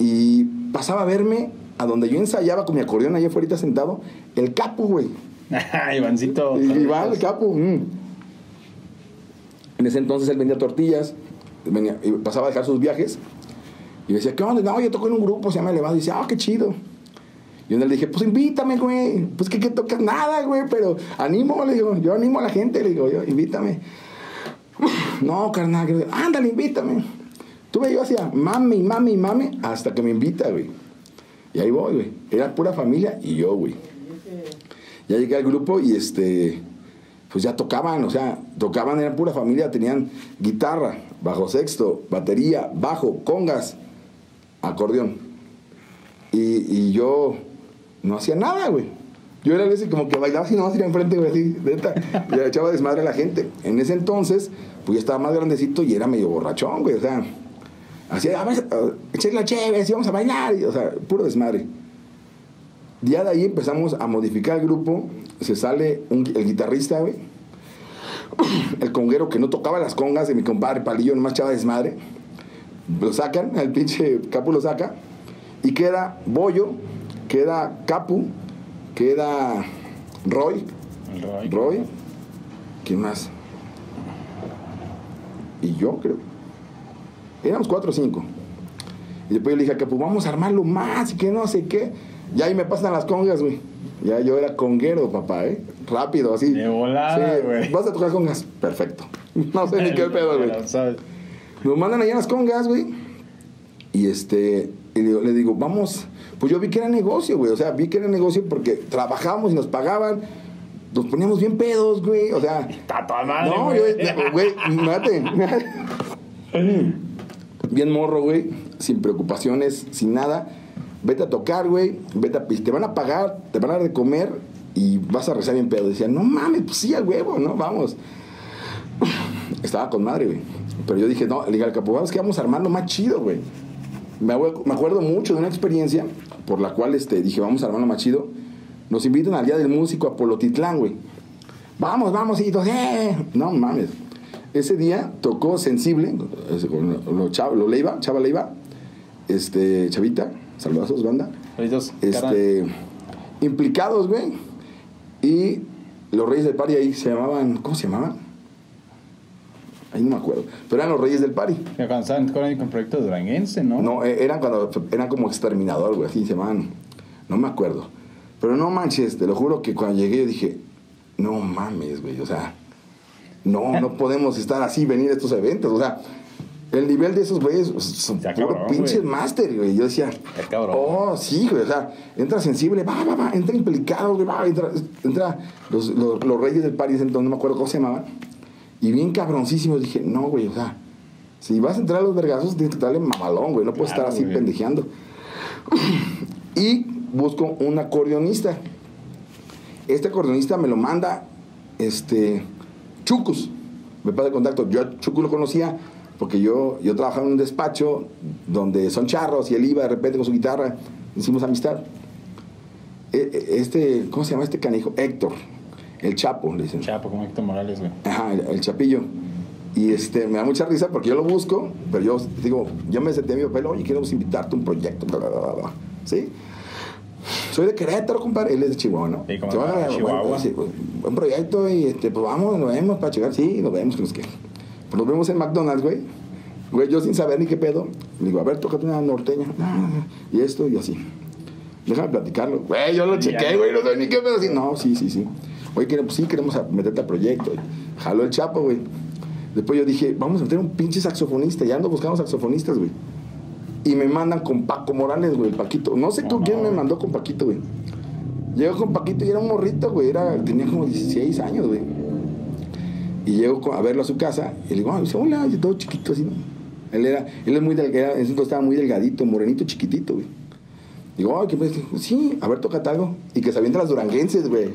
y pasaba a verme a donde yo ensayaba con mi acordeón allá afuera sentado, el capo, güey. <laughs> Ivancito. Iván, el capo. mm. En ese entonces él vendía tortillas, venía, y pasaba a dejar sus viajes. Y decía, ¿qué onda? No, yo toco en un grupo, se llama Elevado. Y dice, ah, qué chido. Y yo le dije, pues invítame, güey. Pues que, que tocas nada, güey, pero animo, le digo, yo animo a la gente, le digo, yo, invítame. <laughs> No, carnal, que- ándale, invítame. Tuve yo hacia mami, mami, mami, hasta que me invita, güey. Y ahí voy, güey. Era pura familia y yo, güey. Ya llegué al grupo y este, pues ya tocaban, o sea, tocaban, eran pura familia, tenían guitarra, bajo sexto, batería, bajo, congas, acordeón. Y, y yo no hacía nada, güey. Yo era ese como que bailaba así, nomás iba enfrente, güey, así, neta. Y le echaba desmadre a la gente. En ese entonces, pues ya estaba más grandecito y era medio borrachón, güey, o sea. Hacía, a ver, echarle la chévere, vamos a bailar, y, o sea, puro desmadre. Ya de ahí empezamos a modificar el grupo. Se sale un- el guitarrista, güey. <coughs> El conguero que no tocaba las congas de mi compadre Palillo, nomás echaba desmadre. Lo sacan, el pinche Capu lo saca. Y queda Bollo, queda Capu, queda Roy. Roy. ¿Quién más? Y yo creo. Éramos cuatro o cinco. Y después yo le dije a Capu, vamos a armarlo más y que no sé qué. Y ahí me pasan las congas, güey. Ya yo era conguero, papá, ¿eh? Rápido, así. De volada, Sí, güey. ¿Vas a tocar congas? Perfecto. <laughs> No sé ni qué pedo, güey. Nos mandan allá las congas, güey. Y este, y le, digo- le digo, vamos. Pues yo vi que era negocio, güey. O sea, vi que era negocio porque trabajábamos y nos pagaban. Nos poníamos bien pedos, güey. O sea, Está toda madre, no, güey. güey, mate. <laughs> Bien morro, güey. Sin preocupaciones, sin nada. Vete a tocar, güey. Vete a, te van a pagar, te van a dar de comer y vas a rezar bien pedo. Decía, no mames, pues sí, al huevo, ¿no? Vamos. <sighs> Estaba con madre, güey. Pero yo dije, no, le dije al capo, vamos que vamos a armarlo más chido, güey. Me, acuerdo- mucho de una experiencia por la cual este, dije, vamos a armarlo más chido. Nos invitan al Día del Músico a Polotitlán, güey. Vamos, vamos, hijitos, ¡eh! No mames. Ese día tocó Sensible, lo, Chava- lo Leiva, Chava Leiva, este, Chavita, saludazos, banda. Carnal. Este, implicados, güey. Y los Reyes del Pari ahí se llamaban, ¿cómo se llamaban? Ahí no me acuerdo. Pero eran los Reyes del Pari. Cuando estaban con proyecto duranguense, ¿no? No, eh, eran cuando eran como exterminador, güey, así se llamaban. No me acuerdo. Pero no manches, te lo juro que cuando llegué yo dije, no mames, güey, o sea, no, no podemos estar así, venir a estos eventos. O sea, el nivel de esos güeyes son puro pinches máster, güey. Yo decía, cabrón. oh, sí, güey. O sea, entra sensible, va, va, va, entra implicado, güey, va, entra, entra los, los, los reyes del París, entonces no me acuerdo cómo se llamaban. Y bien cabroncísimos, dije, no, güey, o sea, si vas a entrar a los vergazos, tienes que darle mamalón, güey. No puedes Claro, estar así güey. pendejeando. y busco un acordeonista. Este acordeonista me lo manda este Chucus. Me pasa el contacto. Yo a Chucus lo conocía porque yo, yo trabajaba en un despacho donde son charros y él iba de repente con su guitarra. Hicimos amistad. E- e- Este, ¿cómo se llama este canijo? Héctor. El Chapo, le dicen. Chapo, como Héctor Morales, güey. Ajá, el, el chapillo. Y este, me da mucha risa porque yo lo busco, pero yo digo, yo me senté a mi papel, oye, queremos invitarte a un proyecto, bla, bla, bla, bla". ¿Sí? Soy de Querétaro, compadre. Él es de Chihuahua, ¿no? Sí, como Chihuahua, bueno, sí, pues, buen proyecto y este, pues vamos, nos vemos para llegar. Sí, nos vemos, que nos que. Pues nos vemos en McDonald's, güey. Güey, yo sin saber ni qué pedo. Le digo, a ver, tócate una norteña. Y esto y así. Déjame platicarlo. Güey, yo lo chequé, güey, no sé ni qué pedo. Así, no, sí, sí, sí. Oye, queremos, sí, queremos meterte al proyecto. Jaló el chapo, güey. Después yo dije, vamos a meter un pinche saxofonista. Ya ando buscando saxofonistas, güey. Y me mandan con Paco Morales, güey, Paquito. No sé con quién me mandó con Paquito, güey. Llego con Paquito y era un morrito, güey. Era, tenía como 16 años, güey. Y llego a verlo a su casa y le digo, ah, dice, hola, y todo chiquito así, ¿no? Él era, él es muy delgado, en estaba muy delgadito, morenito, chiquitito, güey. Digo, ay, ¿qué pues? Sí, a ver, tócate algo. Y que se las duranguenses, güey.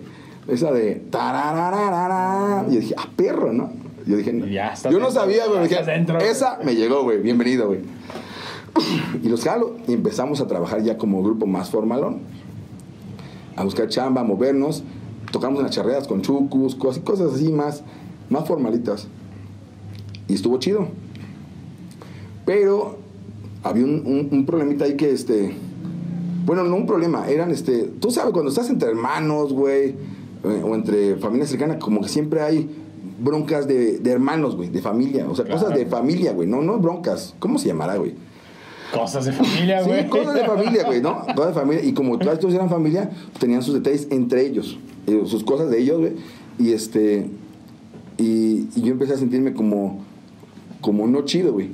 Esa de tararararara. Y yo dije, ah, perro, ¿no? Yo dije, no. Ya yo no sabía, Dije, güey. esa me llegó, güey. Bienvenido, güey. Y los jalo y empezamos a trabajar ya como grupo más formalón. A buscar chamba, a movernos. Tocamos en las charreadas con chucus, cosas, cosas así más, más formalitas. Y estuvo chido. Pero había un, un- un problemita ahí que este. Bueno, no un problema, eran este. Tú sabes, cuando estás entre hermanos, güey, eh, o entre familia cercana, como que siempre hay broncas de, de hermanos, güey, de familia. O sea, Claro. cosas de familia, güey. No, no broncas. ¿Cómo se llamará, güey? Cosas de familia, Sí, güey. cosas de familia, güey, ¿no? Cosas de familia. Y como todos estos eran familia, tenían sus detalles entre ellos, eh, sus cosas de ellos, güey. Y este. Y, y yo empecé a sentirme como. Como no chido, güey.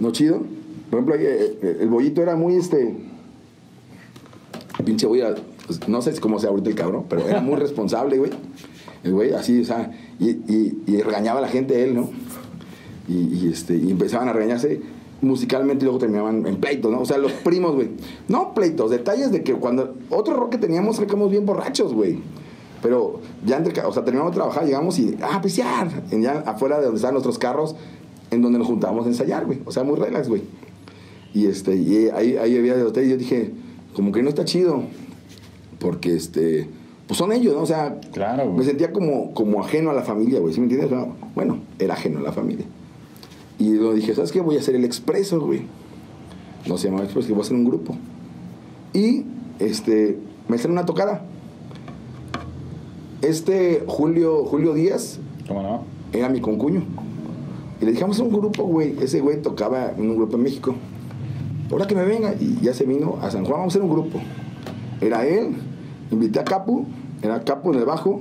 No chido. Por ejemplo, ahí, eh, eh, el bollito era muy este. Pinche boya. pues, no sé cómo sea ahorita el cabrón, pero era muy responsable, güey. El güey, así, o sea. Y, y, y regañaba a la gente él, ¿no? y, y, este, y empezaban a regañarse musicalmente y luego terminaban en pleitos, ¿no? O sea, los <laughs> primos, güey. No pleitos, detalles de que cuando otro rock que teníamos sacamos bien borrachos, güey. Pero ya entre, o sea, terminamos de trabajar, llegamos y, ah, pisear, en ya afuera de donde estaban nuestros carros, en donde nos juntábamos a ensayar, güey. O sea, muy relax, güey. Y este, y ahí, ahí había de hotel y yo dije, como que no está chido, porque este, pues son ellos, ¿no? O sea, Claro, me sentía como, como ajeno a la familia, güey, ¿sí me entiendes? Bueno, era ajeno a la familia. Y luego dije, ¿sabes qué? Voy a hacer el expreso, güey. No se llama expreso, voy a hacer un grupo. Y este, me sale una tocada. Este Julio, Julio Díaz ¿Cómo no? era mi concuño. Y le dijimos un grupo, güey. Ese güey tocaba en un grupo en México. Ahora que me venga. Y ya se vino a San Juan, vamos a hacer un grupo. Era él, invité a Capu, era Capu en el bajo,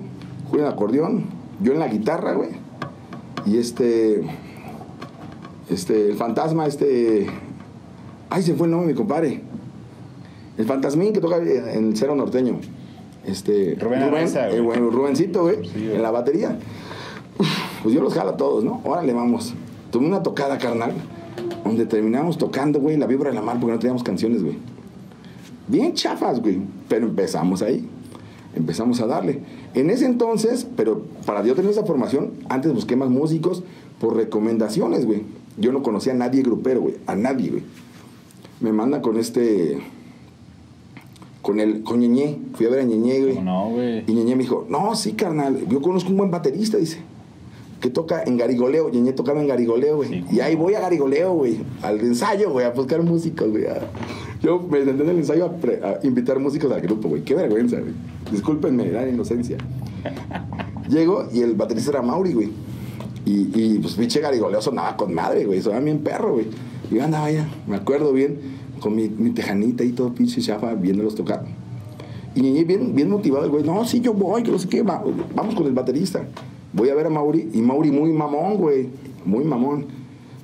Julio en el acordeón, yo en la guitarra, güey. Y este. Este, el fantasma, este. Ay, se fue el nombre de mi compadre. El fantasmín que toca en el cero norteño. Este. Rubén Araiza, güey. el buen Rubencito, güey. Sí, güey. en la batería. Pues yo los jalo a todos, ¿no? Órale, vamos. Tuve una tocada, carnal, donde terminamos tocando, güey, la vibra de la mar porque no teníamos canciones, güey. Bien chafas, güey. Pero empezamos ahí. Empezamos a darle. En ese entonces, pero para yo tener esa formación, antes busqué más músicos por recomendaciones, güey. Yo no conocía a nadie grupero, güey. A nadie, güey. Me manda con este. Con el. Con Ñeñé. Fui a ver a Ñeñé, güey. ¿Cómo no, güey? Y Ñeñé me dijo, no, sí, carnal, yo conozco un buen baterista, dice, que toca en Garigoleo. Ñeñé tocaba en Garigoleo, güey. Sí, y ahí voy a Garigoleo, güey, al ensayo, güey, a buscar músicos, güey. a- Yo me senté en el ensayo a, pre- a invitar músicos al grupo, güey. Qué vergüenza, güey. Discúlpenme, era inocencia. <laughs> Llego y el baterista era Mauri, güey. Y, y pues pinche Garigoleo sonaba con madre, güey. Sonaba bien perro, güey. Yo andaba ya, me acuerdo bien, con mi, mi tejanita y todo pinche chafa, viéndolos tocar. Y bien, bien motivado, el güey, no, sí, yo voy, que no sé qué, va- vamos con el baterista. Voy a ver a Mauri y Mauri muy mamón, güey. Muy mamón.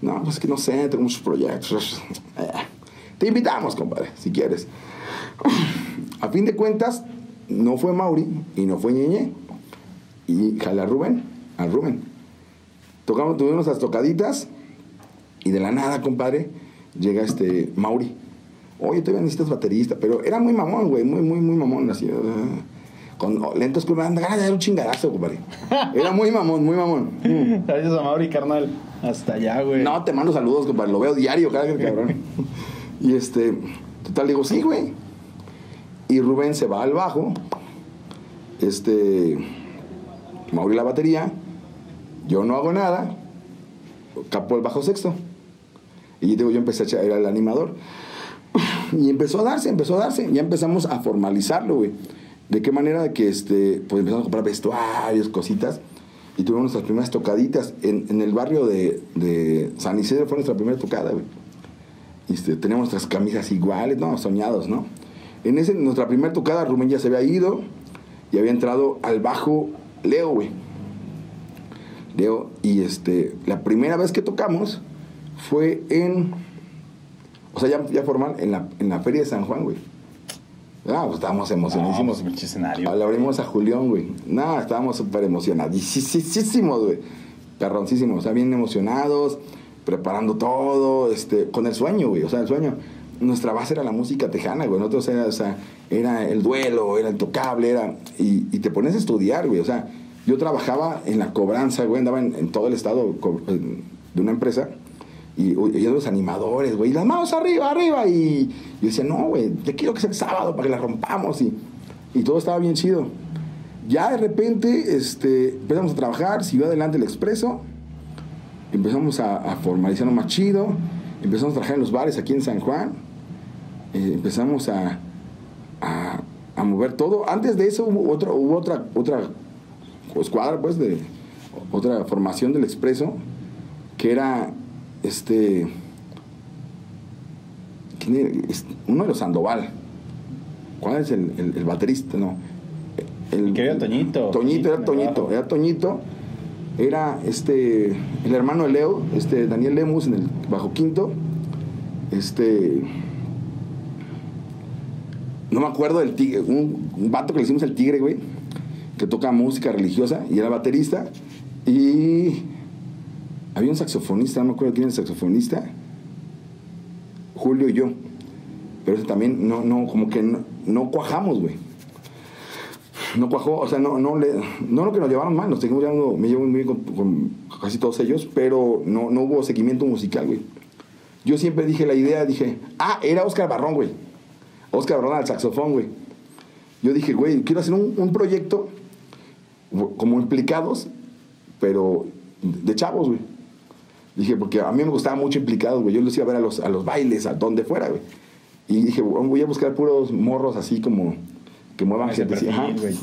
No, pues es que no sé, tengo muchos proyectos. <laughs> Eh, Te invitamos, compadre, si quieres. A fin de cuentas, no fue Mauri y no fue Ñeñe. Y jala a Rubén, a Rubén. Tocamos, tuvimos las tocaditas y de la nada, compadre, llega este Mauri. Oye, todavía necesitas baterista, pero era muy mamón, güey, muy, muy, muy mamón, así. ah, Con lentos me dan ganas de dar un chingadazo, compadre. Era muy mamón, muy mamón. Mm. <laughs> Gracias a Mauri, carnal. Hasta allá, güey. No, te mando saludos, compadre. Lo veo diario cada vez cabrón. <laughs> Y este, total, digo, sí, güey. Y Rubén se va al bajo. Este, Mauri la batería. Yo no hago nada. Capo el bajo sexto. Y digo, yo empecé a echar, el animador. Y empezó a darse, empezó a darse. Ya empezamos a formalizarlo, güey. ¿De qué manera? Que este, pues empezamos a comprar vestuarios, cositas. Y tuvimos nuestras primeras tocaditas. En, el barrio de, San Isidro fue nuestra primera tocada, güey. Este, teníamos nuestras camisas iguales, no, soñados, ¿no? En ese, nuestra primera tocada, Rubén ya se había ido y había entrado al bajo Leo, güey. Leo, y este, la primera vez que tocamos fue en, o sea, ya, ya formal, en la, en la Feria de San Juan, güey. Ah, pues estábamos No, emocionadísimos. pues, pinche escenario. Le abrimos a Julián, güey. No, estábamos súper emocionadísimos, güey. Perroncísimos, o sea, bien emocionados, preparando todo, este, con el sueño, güey. O sea, el sueño. Nuestra base era la música tejana, güey. Nosotros era, o sea, era el duelo, era el tocable, era. Y, y te pones a estudiar, güey. O sea, yo trabajaba en la cobranza, güey. Andaba en, todo el estado de una empresa. Y oyendo los animadores, güey, las manos arriba, arriba. Y yo decía, no, güey, yo quiero que sea el sábado para que la rompamos. Y, y todo estaba bien chido. Ya de repente este, empezamos a trabajar, siguió adelante el expreso. Empezamos a, a formalizarlo más chido. Empezamos a trabajar en los bares aquí en San Juan. Eh, empezamos a, a, a mover todo. Antes de eso hubo, otro, hubo otra, otra escuadra, pues, de otra formación del expreso, que era este. ¿quién era? Es- Uno de los Sandoval. ¿Cuál es el, el- el baterista? No. El, Mi querido Toñito. Toñito, era Toñito. Era Toñito. Era este. El hermano de Leo, este Daniel Lemus en el bajo quinto. Este. No me acuerdo del tigre. Un, un vato que le hicimos el tigre, güey. Que toca música religiosa y era baterista. Y. Había un saxofonista, no me acuerdo quién era el saxofonista. Julio y yo. Pero ese también no, no, como que no, cuajamos, güey. No cuajó, o sea, no, no, le, no lo que nos llevaron mal, nos seguimos llevando, me llevo muy bien con, casi todos ellos, pero no, no hubo seguimiento musical, güey. Yo siempre dije la idea, dije, ah, era Oscar Barrón, güey. Oscar Barrón al saxofón, güey. Yo dije, güey, quiero hacer un proyecto como implicados, pero de chavos, güey. Dije, porque a mí me gustaba mucho implicados, güey. Yo los iba a ver a los, a los bailes, a donde fuera, güey. Y dije, bueno, voy a buscar puros morros así como que muevan Ese gente. perfil, ajá. güey.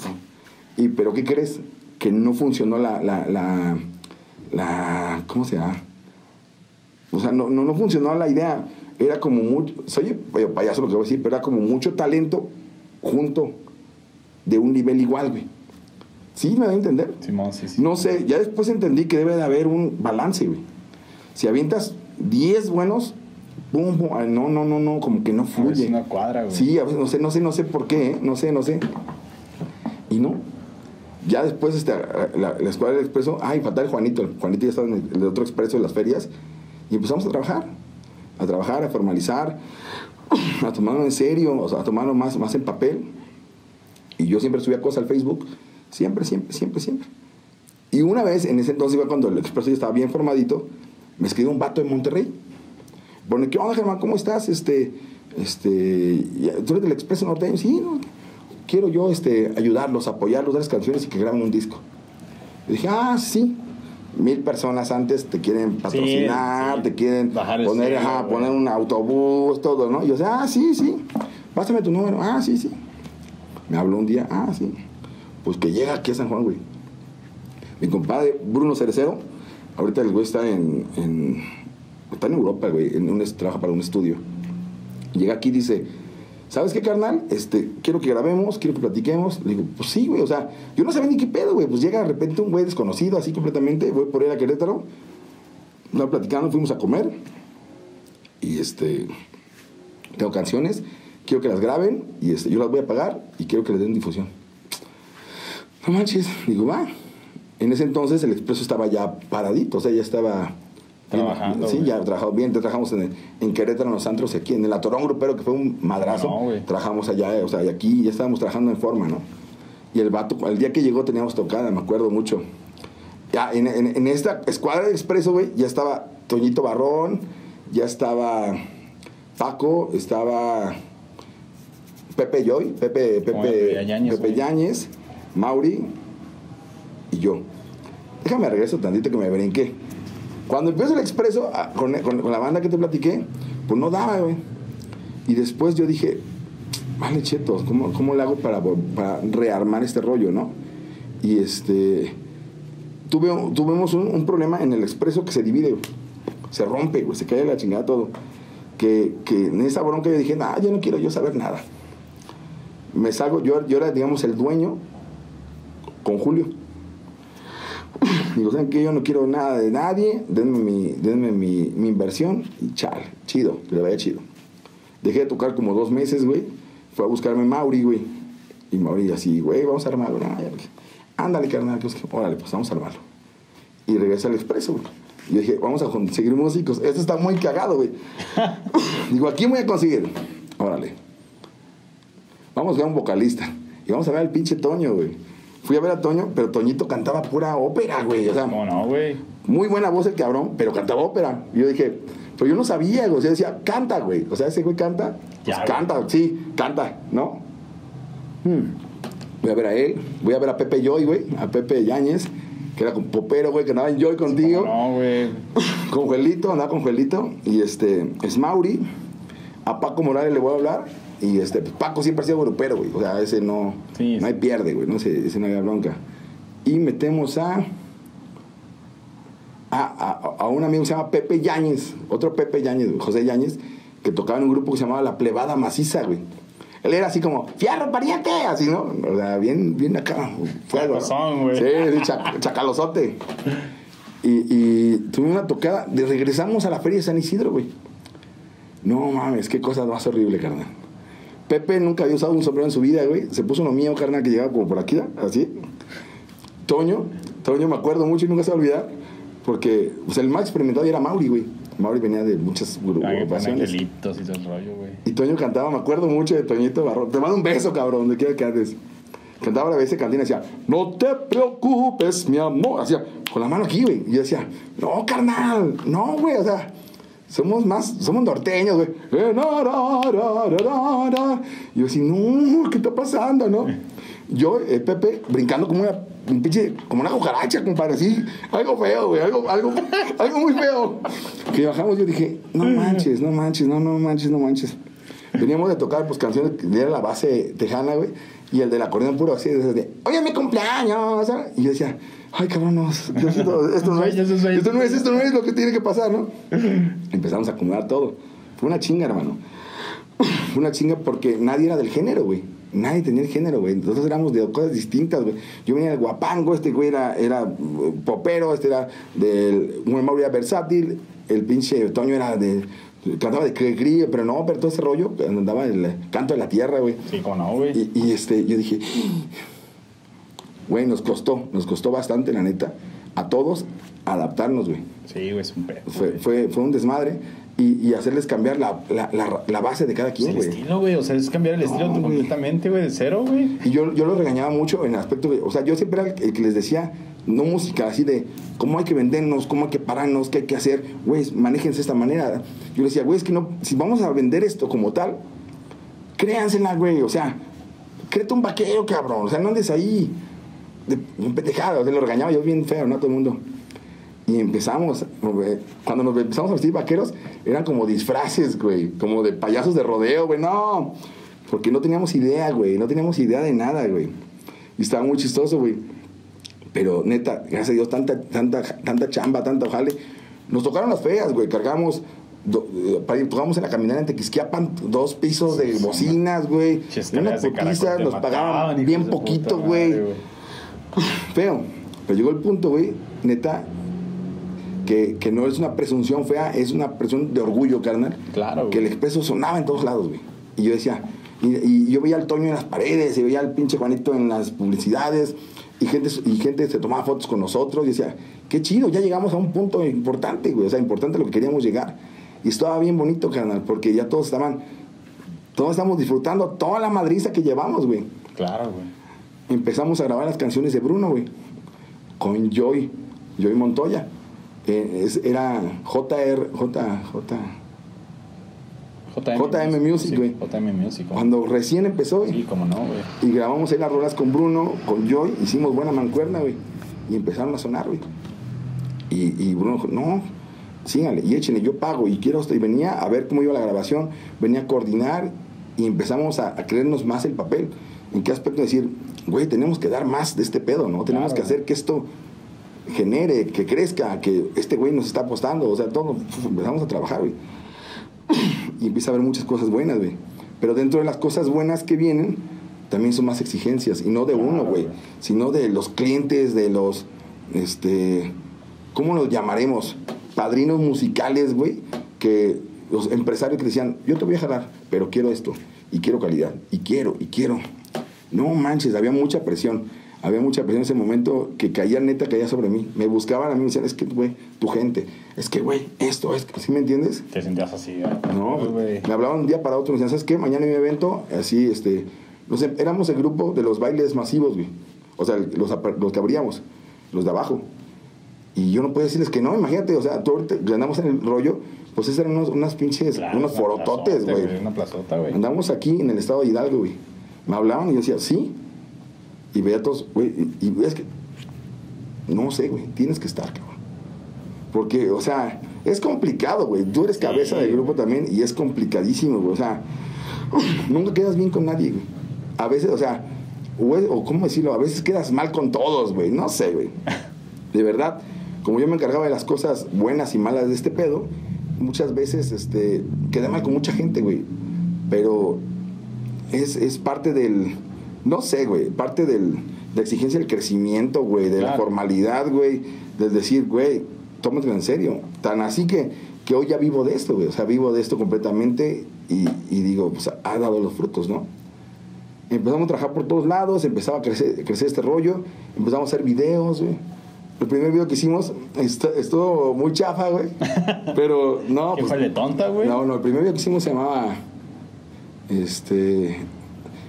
Y, pero ¿qué crees? Que no funcionó la, la, la, la- ¿cómo se llama? O sea, no, no, no funcionó la idea. Era como mucho, soy payaso lo que voy a decir, pero era como mucho talento junto de un nivel igual, güey. ¿Sí me da a entender? Simón, sí, sí. No sé, ya después entendí que debe de haber un balance, güey. Si avientas 10 buenos, pum, pum, ay, no, no, no, no, como que no fluye. si no cuadra, güey. Sí, a veces no sé, no sé, no sé por qué, ¿eh? no sé, no sé. Y no. Ya después este, la, la escuadra del expreso, ay, falta el Juanito. Juanito ya estaba en el, el otro expreso de las ferias. Y empezamos a trabajar. A trabajar, a formalizar, <clears throat> a tomarlo en serio, o sea, a tomarlo más, más en papel. Y yo siempre subía cosas al Facebook. Siempre, siempre, siempre, siempre. Y una vez, en ese entonces, cuando el expreso ya estaba bien formadito, me escribió un vato de Monterrey. Pone, ¿qué onda, Germán? ¿Cómo estás? Este, este, ya- ¿tú eres del Expreso Norteño? Sí, no, quiero yo este, ayudarlos, apoyarlos, darles canciones y que graben un disco. Y dije, ah, sí. Mil personas antes te quieren patrocinar, sí. te quieren Bajar poner, ajá, güey. poner un autobús, todo, ¿no? Y yo decía, ah, sí, sí. Pásame tu número. Ah, sí, sí. Me habló un día, ah, sí. Pues que llega aquí a San Juan, güey. Mi compadre Bruno Cerecero, ahorita el güey está en, está en Europa, güey, en un, trabaja para un estudio. Llega aquí y dice, ¿sabes qué, carnal? Este, quiero que grabemos, quiero que platiquemos. Le digo, pues sí, güey, o sea, yo no sabía ni qué pedo, güey. Pues llega de repente un güey desconocido, así completamente, voy por él a Querétaro. Estaba platicando, fuimos a comer. Y este, tengo canciones, quiero que las graben y este, yo las voy a pagar y quiero que les den difusión. No manches, digo, va. En ese entonces el expreso estaba ya paradito, o sea, ya estaba Trabajando, Sí, ya trabajamos bien, trabajamos en, en Querétaro, en los antros, aquí en el Atorón Grupero, que fue un madrazo. No, trabajamos allá, o sea, y aquí ya estábamos trabajando en forma, ¿no? Y el vato, el día que llegó teníamos tocada, me acuerdo mucho. Ya, en, en- en esta escuadra de expreso, güey, ya estaba Toñito Barrón, ya estaba Paco, estaba Pepe Joy, Pepe, Pepe, Pepe. Yáñez, Mauri y yo. Déjame regreso tantito que me brinqué. Cuando empezó el expreso, ah, con, con- la banda que te platiqué, pues no daba, güey. Y después yo dije, vale, chetos, ¿cómo, cómo le hago para, para rearmar este rollo, no? Y este. Tuve, tuvimos un, problema en el expreso que se divide. Se rompe, güey, se cae la chingada todo. Que, que en esa bronca yo dije, nah, yo no quiero yo saber nada. Me salgo, yo, yo era, digamos, el dueño con Julio. Digo, ¿saben qué? Yo no quiero nada de nadie, denme mi, denme mi, mi inversión y chal, chido, le vaya chido. Dejé de tocar como dos meses, güey. Fue a buscarme Mauri, güey. Y Mauri así, güey, vamos a armarlo. Pues, Ándale, carnal, pues, órale, pues vamos a armarlo. Y regresa al expreso, güey. Y dije, vamos a conseguir músicos. Esto está muy cagado, güey. <laughs> Digo, ¿a quién voy a conseguir? Órale. Vamos a ver un vocalista. Y vamos a ver al pinche Toño, güey. Fui a ver a Toño, pero Toñito cantaba pura ópera, güey. O sea, ¿Cómo no, güey? muy buena voz el cabrón, pero cantaba ópera. Y yo dije, pero yo no sabía, güey. O sea, decía, canta, güey. O sea, ese güey canta. Pues Ya, güey. canta, sí, canta, ¿no? Hmm. Voy a ver a él. Voy a ver a Pepe Joy, güey. A Pepe Yáñez, que era con popero, güey, que andaba en Joy contigo. No, güey. <laughs> Con Juelito, andaba con Juelito. Y este, es Mauri. A Paco Morales le voy a hablar. Y este, pues, Paco siempre ha sido grupero, güey. O sea, ese no, Sí, no hay pierde, güey. No sé, ese no hay bronca. Y metemos a, a, a, a un amigo que se llama Pepe Yáñez. Otro Pepe Yáñez, güey, José Yáñez, que tocaba en un grupo que se llamaba La Plebada Maciza, güey. Él era así como, fierro, pariente, así, ¿no? O sea, bien, bien acá, fuego. ¿no? Chacozón, güey. Sí, chac- chacalosote. Y, y tuvimos una tocada, de regresamos a la feria de San Isidro, güey. No mames, qué cosa más horrible, carnal. Pepe nunca había usado un sombrero en su vida, güey. Se puso uno mío, carnal, que llegaba como por aquí, así. Toño, Toño me acuerdo mucho y nunca se va a olvidar, porque pues, el más experimentado era Mauri, güey. Mauri venía de muchas agrupaciones. y todo el rollo, güey. Y Toño cantaba, me acuerdo mucho de Toñito Barrón. Te mando un beso, cabrón, donde quiera que andes. Cantaba a la vez de cantina y decía, no te preocupes, mi amor. Hacía, con la mano aquí, güey. Y yo decía, no, carnal, no, güey, o sea, somos más, somos norteños, güey. Eh. Y yo así, no, ¿qué está pasando, no? Yo, eh, Pepe, brincando como una, un pinche, como una cucaracha, compadre, así. Algo feo, güey, algo, algo, algo muy feo. Que bajamos, yo dije, no manches, no manches, no, no manches, no manches. Veníamos de tocar pues canciones que era la base tejana, güey, y el del acordeón puro así, de, esas de oye, mi cumpleaños, ¿sabes? Y yo decía, ay, cabrón, no, Diosito, <laughs> esto no es, esto no es, esto no es lo que tiene que pasar, ¿no? <laughs> Empezamos a acumular todo. Fue una chinga, hermano. <clears throat> Fue una chinga porque nadie era del género, güey. Nadie tenía el género, güey. Nosotros éramos de cosas distintas, güey. Yo venía del guapango, este güey era, era uh, popero, este era del. Era versátil, el pinche Toño era de. Cantaba de cri pero no, pero todo ese rollo, andaba el canto de la tierra, güey. Sí, ¿cómo no, güey? Y, y, este, yo dije, güey, nos costó, nos costó bastante, la neta, a todos adaptarnos, güey. Sí, güey, es un pedo. Fue, fue, fue un desmadre y, y hacerles cambiar la, la, la, la base de cada quien, el güey. estilo, güey. O sea, es cambiar el estilo güey. completamente, güey, de cero, güey. Y yo, yo los regañaba mucho en el aspecto de, o sea, yo siempre era el que les decía, no música, así de cómo hay que vendernos, cómo hay que pararnos, qué hay que hacer, güey, manéjense de esta manera. Yo les decía, güey, es que no, si vamos a vender esto como tal, créansela, güey, o sea, créete un vaquero, cabrón, o sea, no andes ahí de, de pendejada, o sea, lo regañaba yo bien feo, ¿no? Todo el mundo. Y empezamos, cuando nos empezamos a vestir vaqueros, eran como disfraces, güey, como de payasos de rodeo, güey, no, porque no teníamos idea, güey, no teníamos idea de nada, güey. Y estaba muy chistoso, güey. Pero neta, gracias a Dios, tanta, tanta, tanta chamba, tanta jale. Nos tocaron las feas, güey. Cargamos do- eh, tocábamos en la caminera en Tequisquiapan, dos pisos de bocinas, güey. Pinches Una escaleras de caracol putiza, te nos pagaban bien poquito, güey. Feo. Pero llegó el punto, güey, neta, que, que no es una presunción fea, es una presunción de orgullo, carnal. Claro, Que el expreso sonaba en todos lados, güey. Y yo decía, y, y yo veía al Toño en las paredes, y veía al pinche Juanito en las publicidades, y gente, y gente se tomaba fotos con nosotros, y decía, qué chido, ya llegamos a un punto importante, güey. O sea, importante lo que queríamos llegar. Y estaba bien bonito, carnal, porque ya todos estaban, todos estamos disfrutando toda la madriza que llevamos, güey Claro, güey. empezamos a grabar las canciones de Bruno, güey, con Joy, Joy Montoya. Eh, es- era JR, J, J, JM Music, güey. JM Music. güey. cuando recién empezó, Sí, güey, como no, güey. y grabamos ahí las rolas con Bruno, con Joy, hicimos buena mancuerna, güey, y empezaron a sonar, güey. Y, y Bruno dijo, no, síganle, y échenle, yo pago, y quiero. Y venía a ver cómo iba la grabación, venía a coordinar, y empezamos a, a creernos más el papel. ¿En qué aspecto? Decir, güey, tenemos que dar más de este pedo, ¿no? Tenemos Claro, que hacer que esto genere, que crezca, que este güey nos está apostando, o sea, todo, uf, empezamos a trabajar, güey. Y empieza a haber muchas cosas buenas, güey. Pero dentro de las cosas buenas que vienen, también son más exigencias, y no de uno, güey. sino de los clientes, de los, este, ¿cómo los llamaremos? Padrinos musicales, güey, que los empresarios que decían, yo te voy a jalar, pero quiero esto, y quiero calidad, y quiero, y quiero. No manches, había mucha presión. Había mucha presión en ese momento que caía neta, caía sobre mí. Me buscaban a mí me decían, es que, güey, tu gente. Es que, güey, esto, es que, ¿sí me entiendes? Te sentías así, ¿eh? No, güey. me hablaban un día para otro, me decían, ¿sabes qué? Mañana hay un evento, así, este, no sé, éramos el grupo de los bailes masivos, güey. O sea, los, los que abríamos, los de abajo. Y yo no puedo decirles que no, imagínate, o sea, tú ahorita andamos en el rollo, pues esos eran unos, unas pinches, Claro, unos forototes, güey. Una plazota, güey. Andamos aquí en el estado de Hidalgo, güey. Me hablaban y yo decía, sí. Y veía a todos, güey, y, y es que, no sé, güey, tienes que estar, cabrón. Porque, o sea, es complicado, güey. Tú eres cabeza del grupo también y es complicadísimo, güey. O sea, <clears throat> nunca quedas bien con nadie, güey. A veces, o sea, o, es- o cómo decirlo, a veces quedas mal con todos, güey. No sé, güey. <laughs> De verdad, como yo me encargaba de las cosas buenas y malas de este pedo, muchas veces este, quedé mal con mucha gente, güey. Pero es, es parte del, no sé, güey, parte del, de la exigencia del crecimiento, güey, de la formalidad, güey, del decir, güey, tómatelo en serio. Tan así que, que hoy ya vivo de esto, güey, o sea, vivo de esto completamente y, y digo, pues ha dado los frutos, ¿no? Empezamos a trabajar por todos lados, empezaba a crecer, crecer este rollo, empezamos a hacer videos, güey. El primer video que hicimos est- estuvo muy chafa, güey. <laughs> Pero no, ¿Qué pues, fue de tonta, güey? no, no, el primer video que hicimos se llamaba. Este.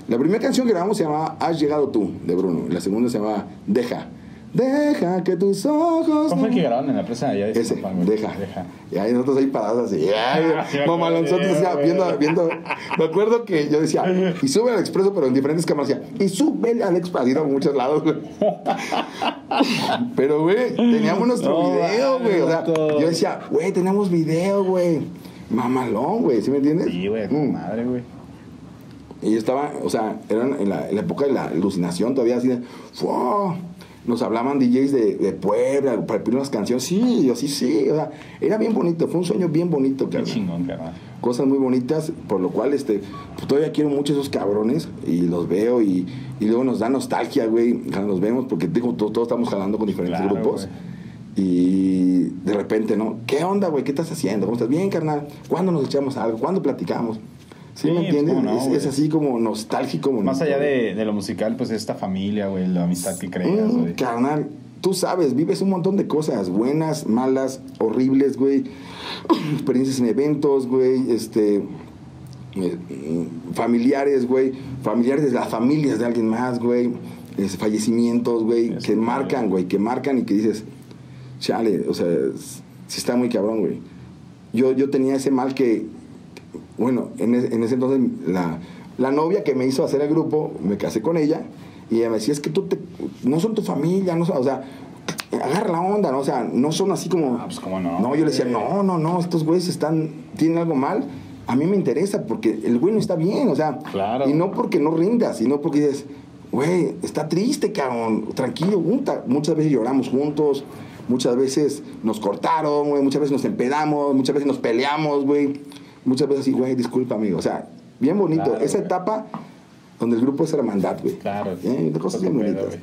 La primera canción que grabamos se llamaba Has llegado tú, de Bruno. La segunda se llamaba Deja. Deja que tus ojos. ¿Cuál fue que grabaron en la presa allá de Ese, deja. Deja. Y ahí nosotros ahí parados así. ay, <laughs> viendo, viendo. Me acuerdo que yo decía, y sube al expreso, pero en diferentes cámaras decía, y sube al expreso, en muchos lados, güey. <laughs> Pero, güey, teníamos nuestro No, video, güey. O sea, yo decía, güey, tenemos video, güey. Mamalón, güey, ¿sí me entiendes? Sí, güey, Mm. madre, güey. Y yo estaba, o sea, eran en la, en la época de la alucinación todavía así de, ¡fua! Nos hablaban DJs de, de Puebla para pedir unas canciones. Sí, yo sí, sí. O sea, era bien bonito, fue un sueño bien bonito, Qué chingón, carnal. Cosas muy bonitas, por lo cual, este, pues, todavía quiero mucho esos cabrones y los veo y, y luego nos da nostalgia, güey, cuando nos vemos, porque digo, todos, todos estamos jalando con diferentes Claro, grupos. güey. Y de repente, ¿no? ¿Qué onda, güey? ¿Qué estás haciendo? ¿Cómo estás? Bien, carnal. ¿Cuándo nos echamos algo? ¿Cuándo platicamos? ¿Sí, me pues, entiendes? no, es, es así como nostálgico. Más allá de, de lo musical, pues esta familia, güey, la amistad que creas, Mm, güey. carnal, tú sabes, vives un montón de cosas, buenas, malas, horribles, güey. <clears throat> Experiencias en eventos, güey, este, eh, mm, familiares, güey, familiares de las familias de alguien más, güey, fallecimientos, güey, que marcan, güey, que marcan y que dices, chale, o sea, sí está muy cabrón, güey. Yo, yo tenía ese mal que, bueno, en, ese- en ese entonces la, la novia que me hizo hacer el grupo, me casé con ella y ella me decía, es que tú te, no son tu familia, no o sea, agarra la onda, ¿no? O sea, no son así como... Ah, pues, ¿cómo no, No, yo le decía, no, no, no, estos güeyes están, tienen algo mal. A mí me interesa porque el güey no está bien, o sea, Claro. y no porque no rindas, sino porque dices, güey, está triste, cabrón, tranquilo, junta. Muchas veces lloramos juntos, Muchas veces nos cortaron, güey, muchas veces nos empedamos, muchas veces nos peleamos, güey. Muchas veces así, güey, disculpa, amigo. O sea, bien bonito. Claro, Esa güey. etapa donde el grupo es hermandad, güey. Claro. Eh, cosas bien bonitas. güey.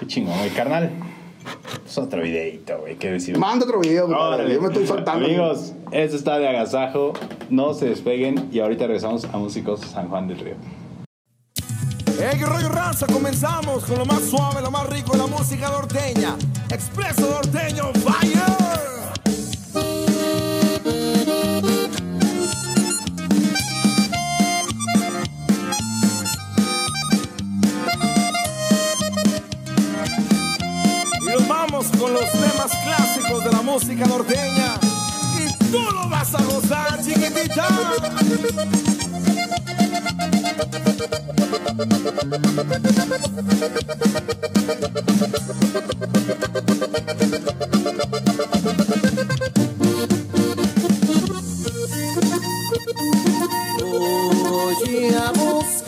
Qué chingón, güey. Carnal, es otro videito, güey. ¿Qué decir? Manda otro video, güey. Yo me estoy soltando. Amigos, esto está de agasajo. No se despeguen y ahorita regresamos a Músicos San Juan del Río. ¡Ey, qué rollo raza! Comenzamos con lo más suave, lo más rico de la música norteña. Expreso norteño, fire. Los temas clásicos de la música norteña. Y tú lo vas a gozar, chiquitita. A buscar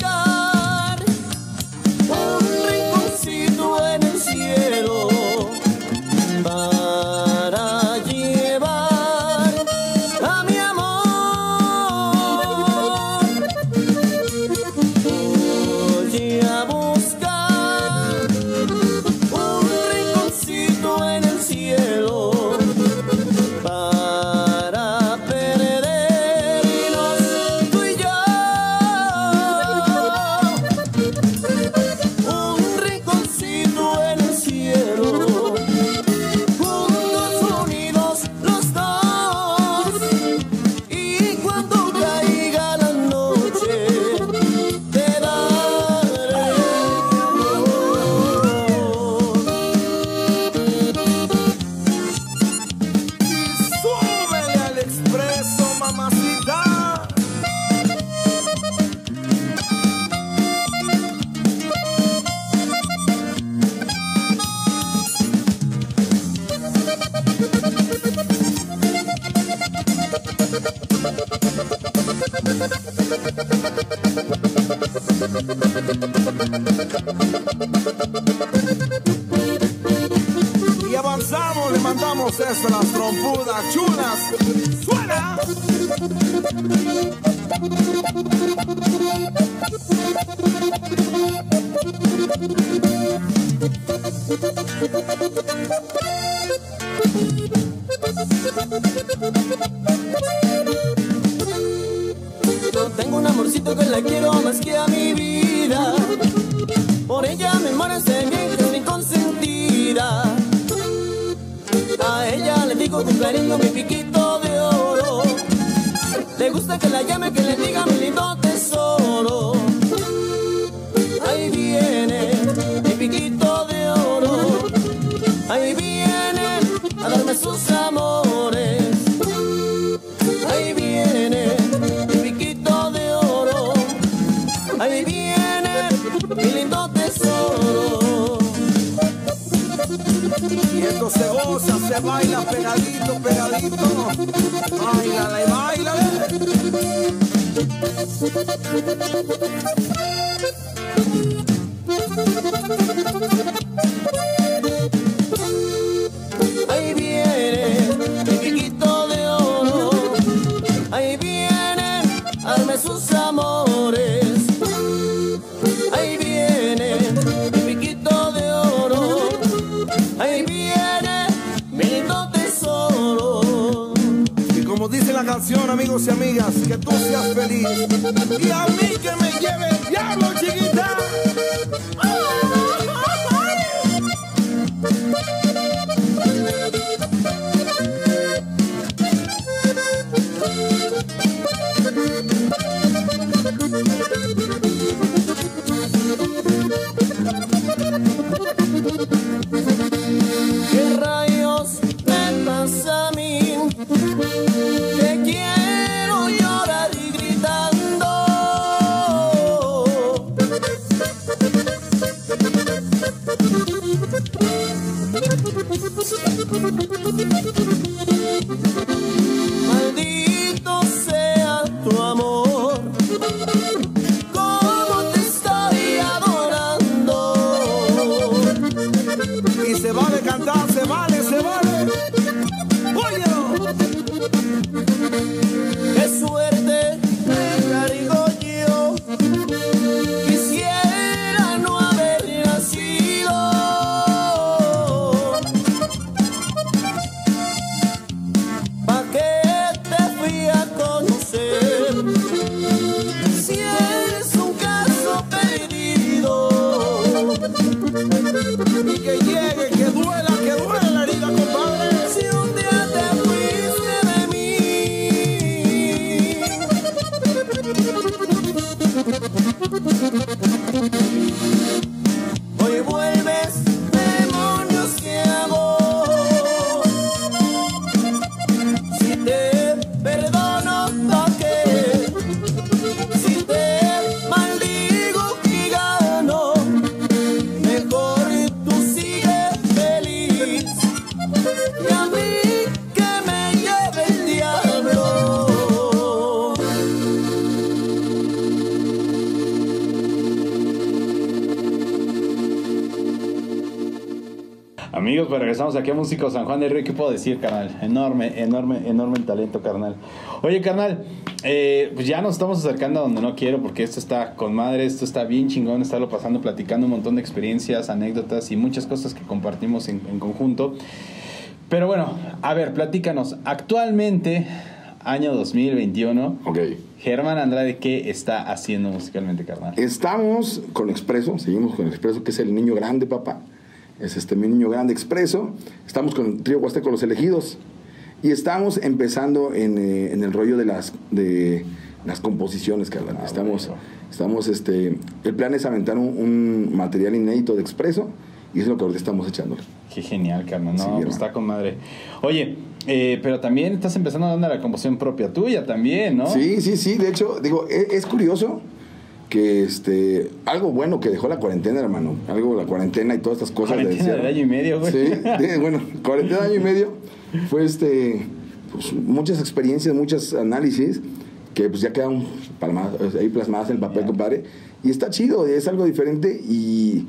Se goza, se baila pegadito, pegadito. Báilale, báilale. Amigos y amigas, que tú seas feliz. Y a mí que me lleve el diablo, chiquita. Aquí a Músico San Juan del Río. ¿Qué puedo decir, carnal? Enorme, enorme, enorme el talento, carnal. Oye, carnal, eh, pues ya nos estamos acercando a donde no quiero porque esto está con madre, esto está bien chingón, estarlo pasando, platicando un montón de experiencias, anécdotas y muchas cosas que compartimos en, en conjunto. Pero bueno, a ver, platícanos. Actualmente, año 2021, Ok. Germán Andrade, ¿qué está haciendo musicalmente, carnal? Estamos con Expreso, seguimos con Expreso, que es el niño grande, papá. Es este mi niño grande Expreso. Estamos con el trío Huasteco Los Elegidos. Y estamos empezando en, eh, en el rollo de las, de las composiciones, carnal. Ah, estamos, bueno. estamos, este, el plan es aventar un, un material inédito de Expreso. Y es lo que ahorita estamos echando. Qué genial, carnal. No, Sí, pues está con madre. Oye, eh, pero también estás empezando a dar la composición propia tuya también, ¿no? Sí, sí, sí. De hecho, digo, e- es, curioso que este algo bueno que dejó la cuarentena, hermano. Algo la cuarentena y todas estas cosas de Cuarentena de encierro. año y medio, güey. Sí, de- bueno, cuarentena de año y medio fue este pues, muchas experiencias, muchos análisis que pues ya quedan palmadas, ahí plasmadas en el papel, compadre. Y está chido, es algo diferente y,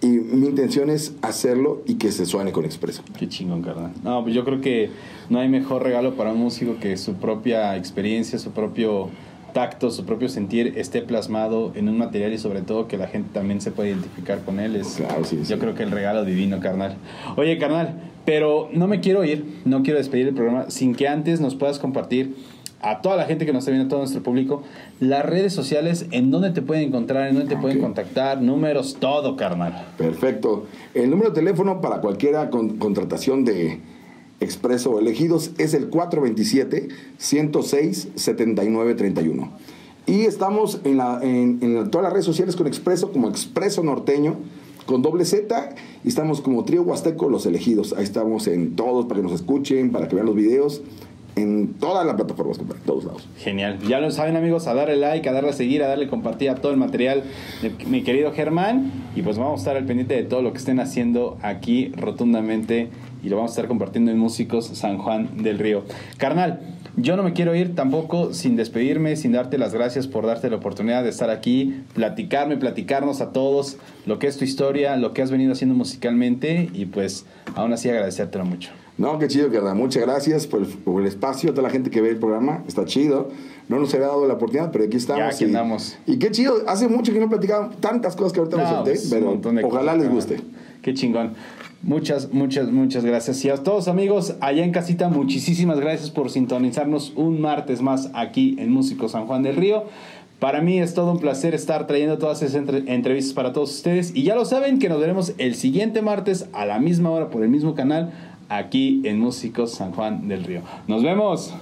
y mi intención es hacerlo y que se suene con expreso. Qué chingón, carnal. No, pues yo creo que no hay mejor regalo para un músico que su propia experiencia, su propio tacto, su propio sentir esté plasmado en un material y sobre todo que la gente también se pueda identificar con él. Es, Claro, sí, yo creo que el regalo divino, carnal. Oye, carnal, pero no me quiero ir, no quiero despedir el programa sin que antes nos puedas compartir a toda la gente que nos está viendo, a todo nuestro público, las redes sociales, en dónde te pueden encontrar, en dónde te pueden Ok. contactar, números, todo, carnal. Perfecto. El número de teléfono para cualquiera con contratación de expreso elegidos es el 427-106-7931. Y estamos en, todas las redes sociales con Expreso como Expreso Norteño con doble Z y estamos como Trío Huasteco Los Elegidos. Ahí estamos en todos para que nos escuchen, para que vean los videos, en todas las plataformas, en todos lados. Genial. Ya lo saben amigos, a darle like, a darle a seguir, a darle compartir a todo el material de mi querido Germán. Y pues vamos a estar al pendiente de todo lo que estén haciendo aquí rotundamente. Y lo vamos a estar compartiendo en Músicos San Juan del Río. Carnal, yo no me quiero ir tampoco sin despedirme, sin darte las gracias por darte la oportunidad de estar aquí, platicarme, platicarnos a todos lo que es tu historia, lo que has venido haciendo musicalmente. Y pues aún así agradecértelo mucho. No, qué chido, verdad. Muchas gracias por el, por el espacio, a toda la gente que ve el programa. Está chido. No nos había dado la oportunidad, pero aquí estamos. Ya, aquí y, andamos. Y qué chido. Hace mucho que no platicaba tantas cosas que ahorita No, solté, pues, pero ojalá cosas, les carnal. guste. Qué chingón. Muchas, muchas, muchas gracias. Y a todos amigos allá en casita, muchísimas gracias por sintonizarnos un martes más aquí en Músico San Juan del Río. Para mí es todo un placer estar trayendo todas esas entre- entrevistas para todos ustedes. Y ya lo saben que nos veremos el siguiente martes a la misma hora por el mismo canal aquí en Músicos San Juan del Río. Nos vemos.